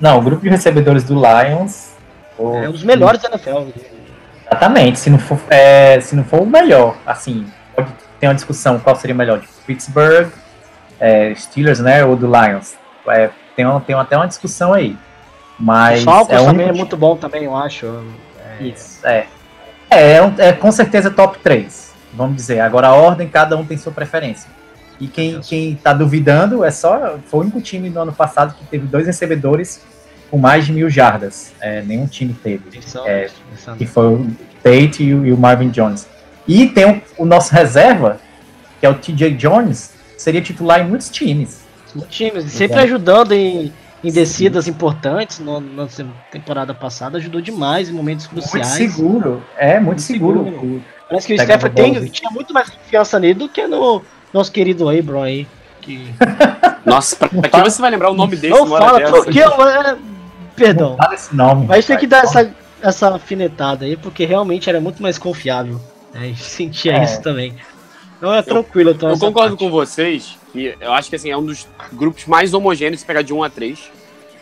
S3: não, o grupo de recebedores do Lions.
S4: É um dos melhores da NFL.
S3: Exatamente. Se não for, é, se não for o melhor, assim, pode ter uma discussão qual seria melhor, de Pittsburgh, é, Steelers, né, ou do Lions. É, tem, uma, tem até uma discussão aí. Mas
S4: o Falcons é também é muito bom também, eu acho.
S3: É... Isso, é. É, é, é, com certeza top 3, vamos dizer. Agora a ordem, cada um tem sua preferência. E quem, quem tá duvidando é só. Foi o único time no ano passado que teve dois recebedores com mais de mil jardas. É, nenhum time teve. É, que foi o Tate e o, e o Marvin Jones. E tem o, o, nosso reserva, que é o TJ Jones, seria titular em muitos times.
S4: Muitos times, sempre ajudando em, em descidas Sim. importantes. No, na temporada passada ajudou demais em momentos cruciais.
S3: Muito seguro, é muito, muito seguro. seguro.
S4: Parece que o Stephen tem, tinha muito mais confiança nele do que no, nosso querido Abram aí. Que...
S2: Nossa, pra, pra que você vai lembrar o nome desse?
S4: Não fala, porque eu, é, Perdão.
S3: Não esse nome.
S4: Mas tem que dar essa, essa afinetada aí, porque realmente era muito mais confiável. Né? A gente sentia é. isso também. Não é tranquilo.
S2: Então, eu concordo parte. com vocês que eu acho que assim, é um dos grupos mais homogêneos se pegar de 1 a 3.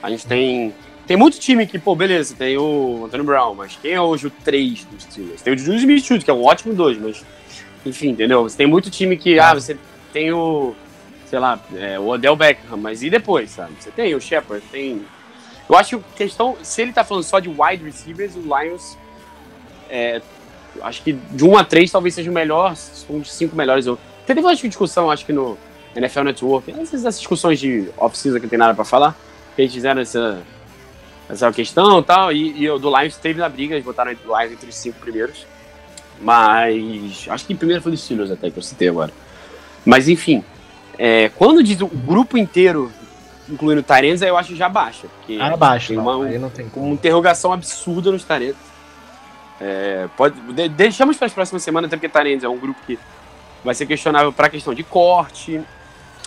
S2: A gente tem. Tem muito time que, pô, beleza, tem o Antônio Brown, mas quem é hoje o 3 dos Steelers? Tem o Julius Smith que é um ótimo 2, mas enfim, entendeu? Você tem muito time que, ah, você tem o, sei lá, é, o Odell Beckham, mas e depois, sabe? Você tem o Shepard, tem... Eu acho que questão, se ele tá falando só de wide receivers, o Lions, é, acho que de 1 a 3 talvez seja o melhor, um dos 5 melhores. Eu teve uma discussão, acho que no NFL Network, essas, discussões de off-season que não tem nada pra falar, que eles fizeram essa, essa questão e tal, e, e o do Lions teve na briga, eles botaram o Lions entre os 5 primeiros. Mas. Acho que primeiro foi dos Steelers até que eu citei agora. Mas enfim. É, quando diz o grupo inteiro, incluindo Tarenza, eu acho já baixa. Porque
S4: ah, baixa.
S2: Tem uma, não, não tem uma interrogação absurda nos Tarenza. É, pode, de, deixamos para as próximas semanas, até porque Tarenza é um grupo que vai ser questionável para a questão de corte.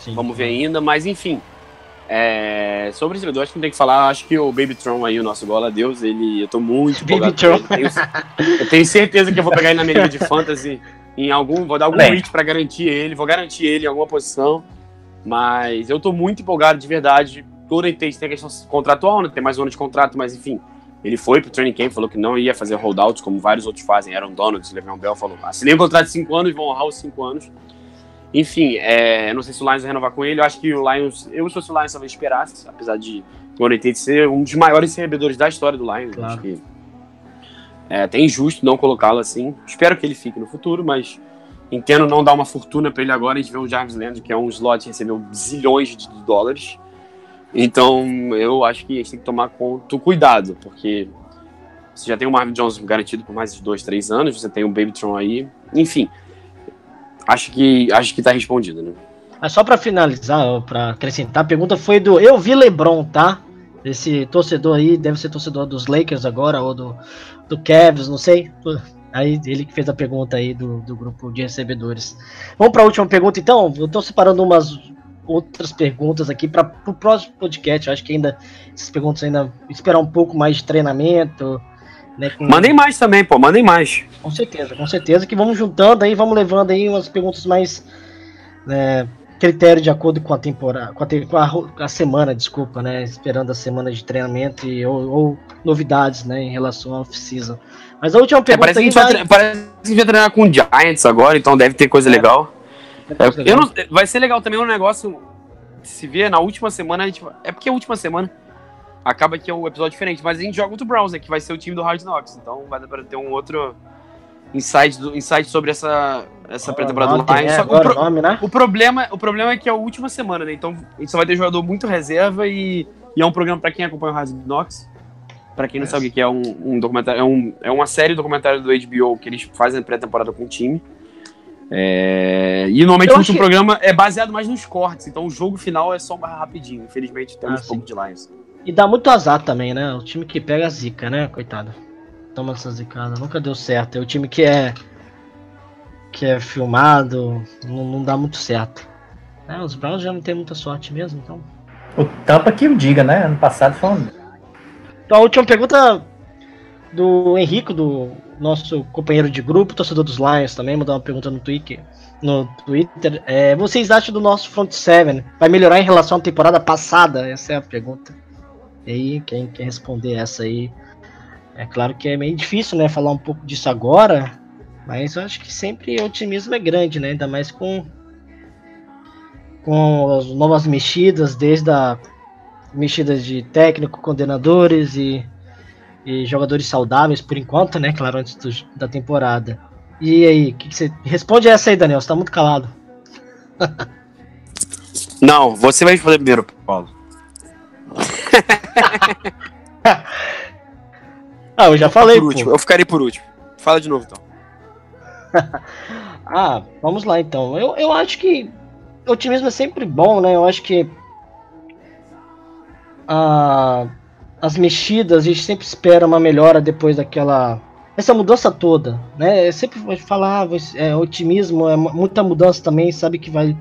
S2: Sim, Vamos ver ainda, mas enfim. É, sobre esse jogador, acho que não tem que falar. Acho que o Baby Tron aí, o nosso bola Deus, ele, eu tô muito
S4: Baby
S2: ele. Tenho, eu tenho certeza que eu vou pegar ele na minha de fantasy em algum, vou dar algum
S3: Bem.
S2: reach pra garantir ele, vou garantir ele em alguma posição. Mas eu tô muito empolgado de verdade. Golden Tate tem a questão contratual, né? Tem mais um ano de contrato, mas enfim. Ele foi pro training camp, falou que não ia fazer holdouts, como vários outros fazem. Aaron Donald, Le'Veon Bell falou. Assinei um contrato de 5 anos, vão honrar os 5 anos. Enfim, é, não sei se o Lions vai renovar com ele. Eu acho que o Lions, eu se fosse o Lions, talvez esperasse, apesar de o Tate ser um dos maiores recebedores da história do Lions.
S4: Claro.
S2: Acho que é até injusto não colocá-lo assim. Espero que ele fique no futuro, mas entendo não dar uma fortuna pra ele agora. A gente vê o Jarvis Landry, que é um slot que recebeu zilhões de dólares. Então, eu acho que a gente tem que tomar conta, cuidado, porque você já tem o Marvin Jones garantido por mais de dois, três anos, você tem o Babytron aí, enfim. Acho que acho que tá respondido, né?
S4: Mas só pra finalizar, pra acrescentar, a pergunta foi do Eu Vi Lebron, tá? Esse torcedor aí, deve ser torcedor dos Lakers agora, ou do, do Cavs, não sei. Aí ele que fez a pergunta aí do, do grupo de recebedores. Vamos pra última pergunta então? Eu tô separando umas outras perguntas aqui para o próximo podcast. Eu acho que ainda essas perguntas ainda esperar um pouco mais de treinamento. Né, com-
S2: Mandem mais também, pô, mandem mais.
S4: Com certeza, com certeza que vamos juntando aí, vamos levando aí umas perguntas mais né, critério de acordo com a temporada, com a, te- com a a semana, desculpa, né? Esperando a semana de treinamento e, ou, ou novidades, né, em relação ao off-season. Mas a última
S2: É,
S4: pergunta
S2: parece, que vai, parece que a gente vai treinar com o Giants agora, então deve ter coisa legal. É, não- vai ser legal também um negócio. Se vê na última semana, a gente, é porque a última semana acaba que é um episódio diferente, mas a gente joga contra o Browns, né, que vai ser o time do Hard Knocks. Então vai dar pra ter um outro insight, do, insight sobre essa, essa pré-temporada do Lions.
S4: é,
S2: o, pro-
S4: nome, né?
S2: o problema, o problema é que é a última semana, né? Então a gente só vai ter jogador muito reserva e, e é um programa pra quem acompanha o Hard Knocks. Pra quem não
S4: É.
S2: sabe o que é um, um documentário, é, um, é uma série documentário do HBO que eles fazem pré-temporada com o time. É, e normalmente
S4: Eu
S2: o último
S4: que-
S2: programa é baseado mais nos cortes, então o jogo final é só mais rapidinho. Infelizmente temos
S4: Ah,
S2: pouco de Lions.
S4: E dá muito azar também, né? O time que pega a zica, né? Coitado. Toma essa zicada. Nunca deu certo. É o time que é. que é filmado. Não, não dá muito certo. Né? Os Browns já não tem muita sorte mesmo, então.
S3: O Tampa que o diga, né? Ano passado foi um.
S4: Então a última pergunta do Henrico, do nosso companheiro de grupo, torcedor dos Lions também, mandou uma pergunta no Twitter. No Twitter. É, vocês acham do nosso front seven vai melhorar em relação à temporada passada? Essa é a pergunta. E aí, quem quer responder essa aí? É claro que é meio difícil, né, falar um pouco disso agora, mas eu acho que sempre o otimismo é grande, né? Ainda mais com com as novas mexidas, desde a mexidas de técnico, coordenadores e, e jogadores saudáveis por enquanto, né? Claro, antes do- da temporada. E aí, que que você responde essa aí, Daniel? Você tá muito calado.
S2: Não, você vai responder primeiro, Paulo.
S4: Ah, eu já falei,
S2: por
S4: pô.
S2: último. Eu ficarei por último. Fala de novo, então.
S4: Ah, vamos lá então. Eu, eu acho que otimismo é sempre bom, né? Eu acho que ah, as mexidas, a gente sempre espera uma melhora depois daquela. Essa mudança toda, né? Eu sempre vou falar, é, otimismo, é mu- muita mudança também, sabe que vai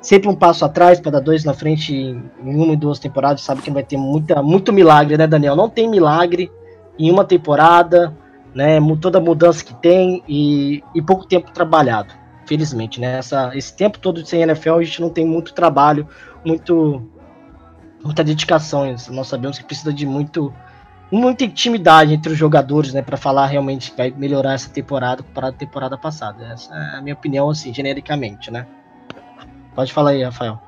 S4: sempre um passo atrás para dar dois na frente em uma e duas temporadas, sabe que vai ter muita, muito milagre, né, Daniel? Não tem milagre em uma temporada, né? mu- Toda mudança que tem e, e pouco tempo trabalhado, felizmente, né? Essa, esse tempo todo sem NFL a gente não tem muito trabalho, muito muita dedicação. Nós sabemos que precisa de muito muita intimidade entre os jogadores, né, para falar realmente que vai melhorar essa temporada comparado à temporada passada. Essa é a minha opinião, assim, genericamente, né? Pode falar aí, Rafael.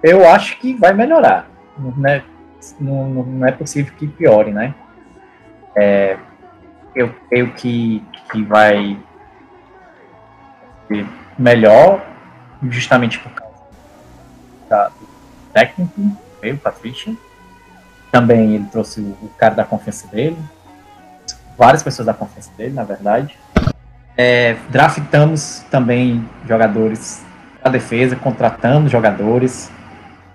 S3: Eu acho que vai melhorar. Não é, não, não- é possível que piore, né? É, eu creio que, que vai ser melhor, justamente por da- do técnico, veio o Patrícia. Também ele trouxe o, o cara da confiança dele, várias pessoas da confiança dele, na verdade. É, draftamos também jogadores da defesa, contratando jogadores.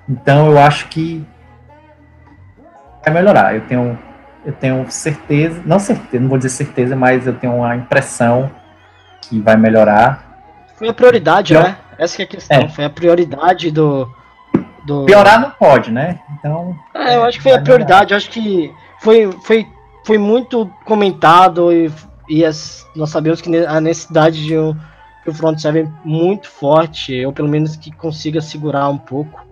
S3: Então eu acho que vai melhorar. Eu tenho, eu tenho certeza, não certeza, não vou dizer certeza, mas eu tenho uma impressão que vai melhorar.
S4: Foi a prioridade,
S3: Já-
S4: né? Essa que é a questão.
S3: É.
S4: Foi a prioridade do, do...
S3: Piorar não pode, né? Então.
S4: É, eu acho que foi a prioridade. Eu acho que foi, foi, foi muito comentado e, e as, nós sabemos que a necessidade de um, de um front seven muito forte, ou pelo menos que consiga segurar um pouco,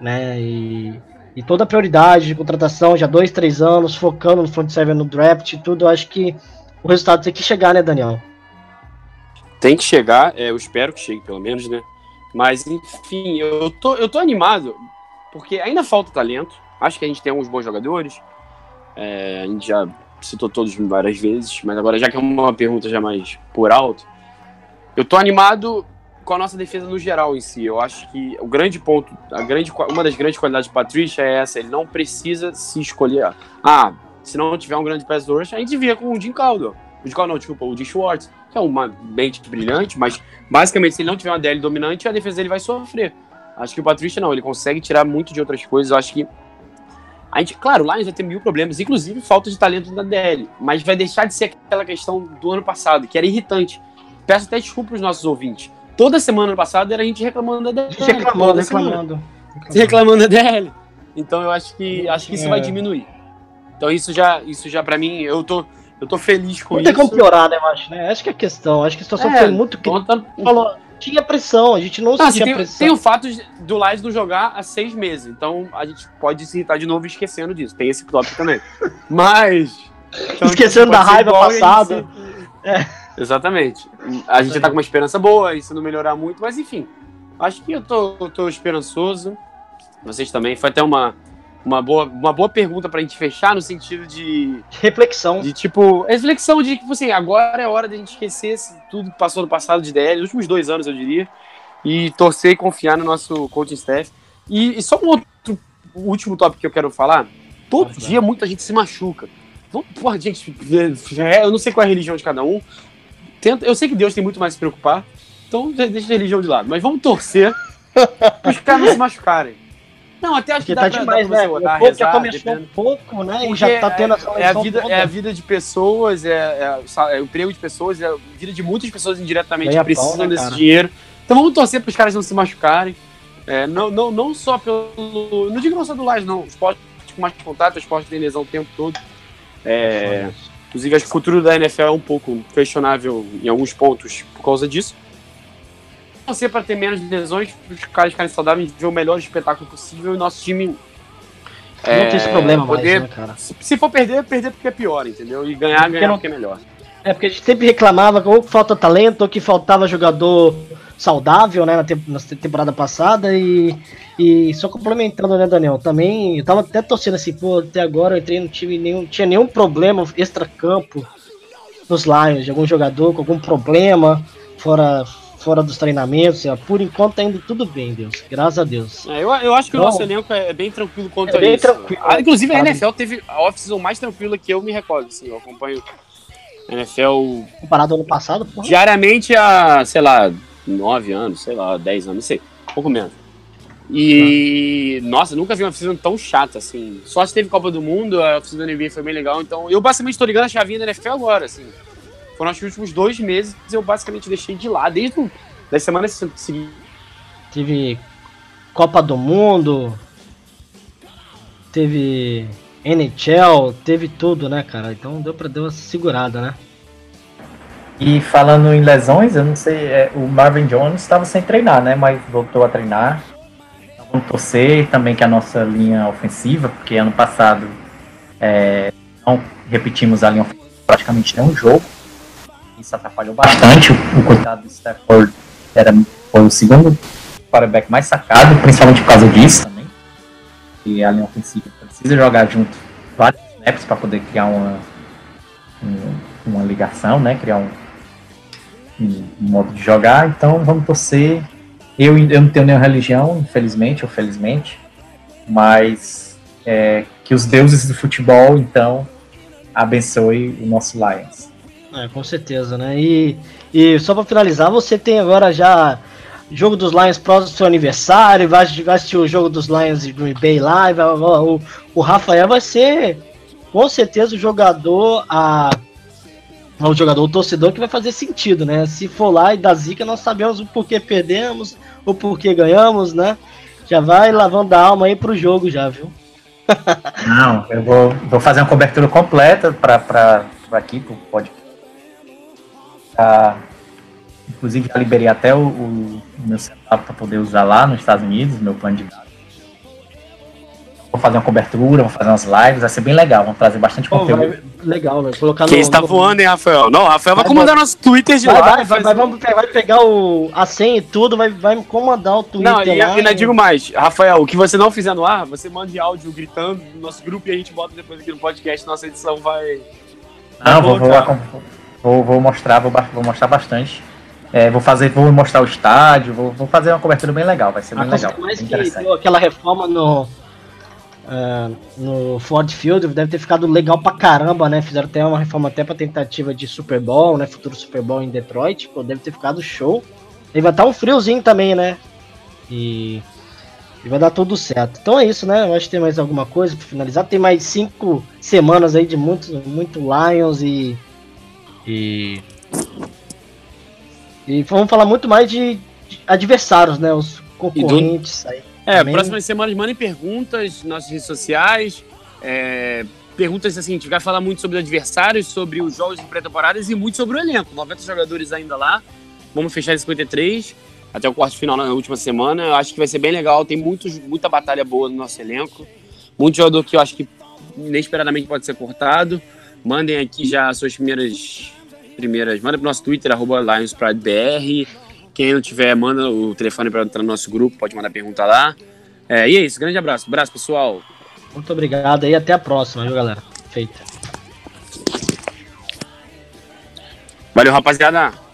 S4: né? E, e toda a prioridade de contratação, já dois, três anos, focando no front seven no draft e tudo, eu acho que o resultado tem que chegar, né, Daniel?
S2: Tem que chegar, é, eu espero que chegue, pelo menos, né? Mas, enfim, eu tô, eu tô animado, porque ainda falta talento. Acho que a gente tem alguns bons jogadores. É, a gente já citou todos várias vezes, mas agora, já que é uma pergunta já mais por alto, eu tô animado com a nossa defesa no geral em si. Eu acho que o grande ponto, a grande, uma das grandes qualidades do Patrícia é essa: ele não precisa se escolher. Ah, se não tiver um grande pass rush, a gente via com o Jim Caldwell. O Jim Caldwell, não, desculpa, o Jim Schwartz, que é uma mente brilhante, mas basicamente, se ele não tiver uma DL dominante, a defesa dele vai sofrer. Acho que o Patrícia não, ele consegue tirar muito de outras coisas. Eu acho que. A gente, claro, o Lions vai ter mil problemas, inclusive falta de talento na DL, mas vai deixar de ser aquela questão do ano passado, que era irritante. Peço até desculpa os nossos ouvintes. Toda semana ano passado era a gente reclamando da DL.
S4: A gente reclamando, reclamando,
S2: reclamando. Reclamando da DL. Então eu acho que acho que isso é. vai diminuir. Então isso já, isso já para mim, eu tô, eu tô feliz com
S4: não
S2: isso.
S4: Não tem como piorar, né, eu acho, né? Acho que é a questão. Acho que a situação é, foi muito.
S2: Conta...
S4: Falou, tinha pressão, a gente não,
S2: não
S4: sentia
S2: tem,
S4: pressão.
S2: Tem o fato do Lions não jogar há seis meses, então a gente pode se irritar de novo esquecendo disso. Tem esse tópico também. Mas.
S4: Então, Esquecendo da raiva passada.
S2: É. Exatamente. A gente tá com uma esperança boa, isso não melhorar muito, mas enfim. Acho que eu tô, eu tô esperançoso. Vocês também. Foi até uma, uma, boa, uma boa pergunta pra gente fechar, no sentido de.
S4: Reflexão.
S2: De tipo. Reflexão de que, tipo assim, agora é hora de a gente esquecer tudo que passou no passado de DL, nos últimos dois anos, eu diria. E torcer e confiar no nosso coaching staff. E, e só um outro último tópico que eu quero falar. Todo Nossa, dia muita gente se machuca. Vamos, porra, gente, eu não sei qual é a religião de cada um. Tenta, eu sei que Deus tem muito mais a se preocupar. Então deixa a religião de lado. Mas vamos torcer para os caras não se machucarem. Não, até acho
S4: Porque
S2: que dá
S4: tá
S2: pra,
S4: demais,
S2: dá pra
S4: né?
S2: botar,
S4: o povo
S2: rezar,
S4: já começou
S2: depende.
S4: um pouco, né?
S2: Porque
S4: E já tá tendo essa
S2: é, é a vida, é a vida de pessoas, é, é, é, o emprego de pessoas, é a vida de muitas pessoas indiretamente que precisam
S4: pau, né,
S2: desse
S4: cara?
S2: dinheiro. Então vamos torcer para os caras não se machucarem. É, não, não, não só pelo. Não digo não só do Lages, não. Esporte com mais contato, o esporte tem lesão o tempo todo. É, inclusive, acho que o futuro da NFL é um pouco questionável em alguns pontos por causa disso. Torcer para ter menos lesões, para os caras ficarem saudáveis, ver o melhor espetáculo possível e nosso time.
S4: Não tem esse problema
S2: poder,
S4: mais, né, cara?
S2: Se, for perder, perder porque é pior, entendeu? E ganhar,
S4: Porque
S2: ganhar
S4: não-
S2: porque é melhor.
S4: É porque a gente sempre reclamava que ou que falta talento, ou que faltava jogador saudável, né, na, tem- na temporada passada, e, e só complementando, né, Daniel, também, eu tava até torcendo assim, pô, até agora eu entrei no time e nenhum, tinha nenhum problema extra-campo nos Lions, de algum jogador com algum problema, fora, fora dos treinamentos, ó, por enquanto tá indo tudo bem, Deus, graças a Deus.
S2: É, eu, eu acho que o
S4: Não.
S2: nosso elenco é bem tranquilo quanto
S4: É
S2: a
S4: bem
S2: isso.
S4: tranquilo,
S2: Ah, inclusive, a? NFL teve a off-season mais tranquila que eu me recordo. Assim, eu acompanho a NFL
S4: Comparado ao ano passado, porra,
S2: diariamente há, sei lá, 9 anos, sei lá, 10 anos, não sei, pouco menos. E, nossa, nunca vi uma oficina tão chata, assim. Só se teve Copa do Mundo, a oficina da NBA foi bem legal. Então, eu basicamente tô ligando a chavinha da NFL agora, assim. Foram os últimos dois meses eu basicamente deixei de lado, desde o, das semanas seguintes.
S4: Teve Copa do Mundo, teve NHL, teve tudo, né, cara? Então deu pra dar uma segurada, né?
S3: E falando em lesões, eu não sei, é, o Marvin Jones estava sem treinar, né? Mas voltou a treinar. Então, vamos torcer também que a nossa linha ofensiva, porque ano passado é, não repetimos a linha ofensiva praticamente nenhum jogo. Isso atrapalhou bastante. O, coitado do Stafford era, foi o segundo quarterback mais sacado, principalmente por causa disso também. E a linha ofensiva precisa jogar junto vários snaps para poder criar uma, um- uma ligação, né? Criar um, um modo de jogar. Então vamos torcer. Eu, eu não tenho nenhuma religião, infelizmente ou felizmente, mas é, que os deuses do futebol então abençoe o nosso Lions.
S4: É, com certeza, né? E, e só pra finalizar, você tem agora já jogo dos Lions próximo do seu aniversário, vai, vai assistir o jogo dos Lions de Green Bay lá, e o, o Rafael vai ser com certeza o jogador a o jogador, o torcedor que vai fazer sentido, né? Se for lá e dar zica, nós sabemos o porquê perdemos, o porquê ganhamos, né? Já vai lavando a alma aí pro jogo já, viu?
S3: Não, eu vou, vou fazer uma cobertura completa para aqui, pro podcast. Ah, inclusive, já liberei até o, o meu celular para poder usar lá nos Estados Unidos, meu plano de dados. Vou fazer uma cobertura, vou fazer umas lives, vai ser bem legal, vamos trazer bastante
S4: Pô,
S3: conteúdo.
S4: vai- legal, vai colocar
S2: Quem
S4: no-
S2: está
S4: no-
S2: voando, hein, Rafael? Não, Rafael vai
S4: Vai,
S2: comandar nosso Twitter de
S4: Vai,
S2: lá.
S4: vai, vai, vai, vamos vai pegar o, a senha e tudo, vai, vai comandar o Twitter
S2: Não, e
S4: lá.
S2: ainda digo mais, Rafael, o que você não fizer no ar, você manda de áudio gritando no nosso grupo e a gente bota depois aqui no podcast, nossa edição vai.
S3: Não, vou, vou. Vou, vou mostrar, vou, vou mostrar bastante. É, vou fazer, vou mostrar o estádio, vou, vou fazer uma cobertura bem legal, vai ser
S4: Ah,
S3: bem legal.
S4: mais que deu aquela reforma no, ah, no Ford Field, deve ter ficado legal pra caramba, né? Fizeram até uma reforma até pra tentativa de Super Bowl, né? Futuro Super Bowl em Detroit, pô, deve ter ficado show. E vai estar um friozinho também, né? E, e vai dar tudo certo. Então é isso, né? Eu acho que tem mais alguma coisa pra finalizar. Tem mais cinco semanas aí de muito, muito Lions e. E. E vamos falar muito mais de, de adversários, né? Os concorrentes aí.
S2: É,
S4: Também.
S2: próximas semanas mandem perguntas nas nossas redes sociais. é, perguntas assim, a gente vai falar muito sobre adversários, sobre os jogos de pré-temporadas e muito sobre o elenco. 90 jogadores ainda lá. Vamos fechar em 53 até o quarto final na última semana. Eu acho que vai ser bem legal. Tem muitos, muita batalha boa no nosso elenco. Muito jogador que eu acho que inesperadamente pode ser cortado. Mandem aqui já as suas primeiras. Primeiras manda pro nosso Twitter, arroba LionsPrideBR. Quem não tiver, manda o telefone para entrar no nosso grupo, pode mandar pergunta lá. É, e é isso, grande abraço. Abraço, pessoal.
S4: Muito obrigado aí, até a próxima, viu, galera? Feita.
S2: Valeu, rapaziada.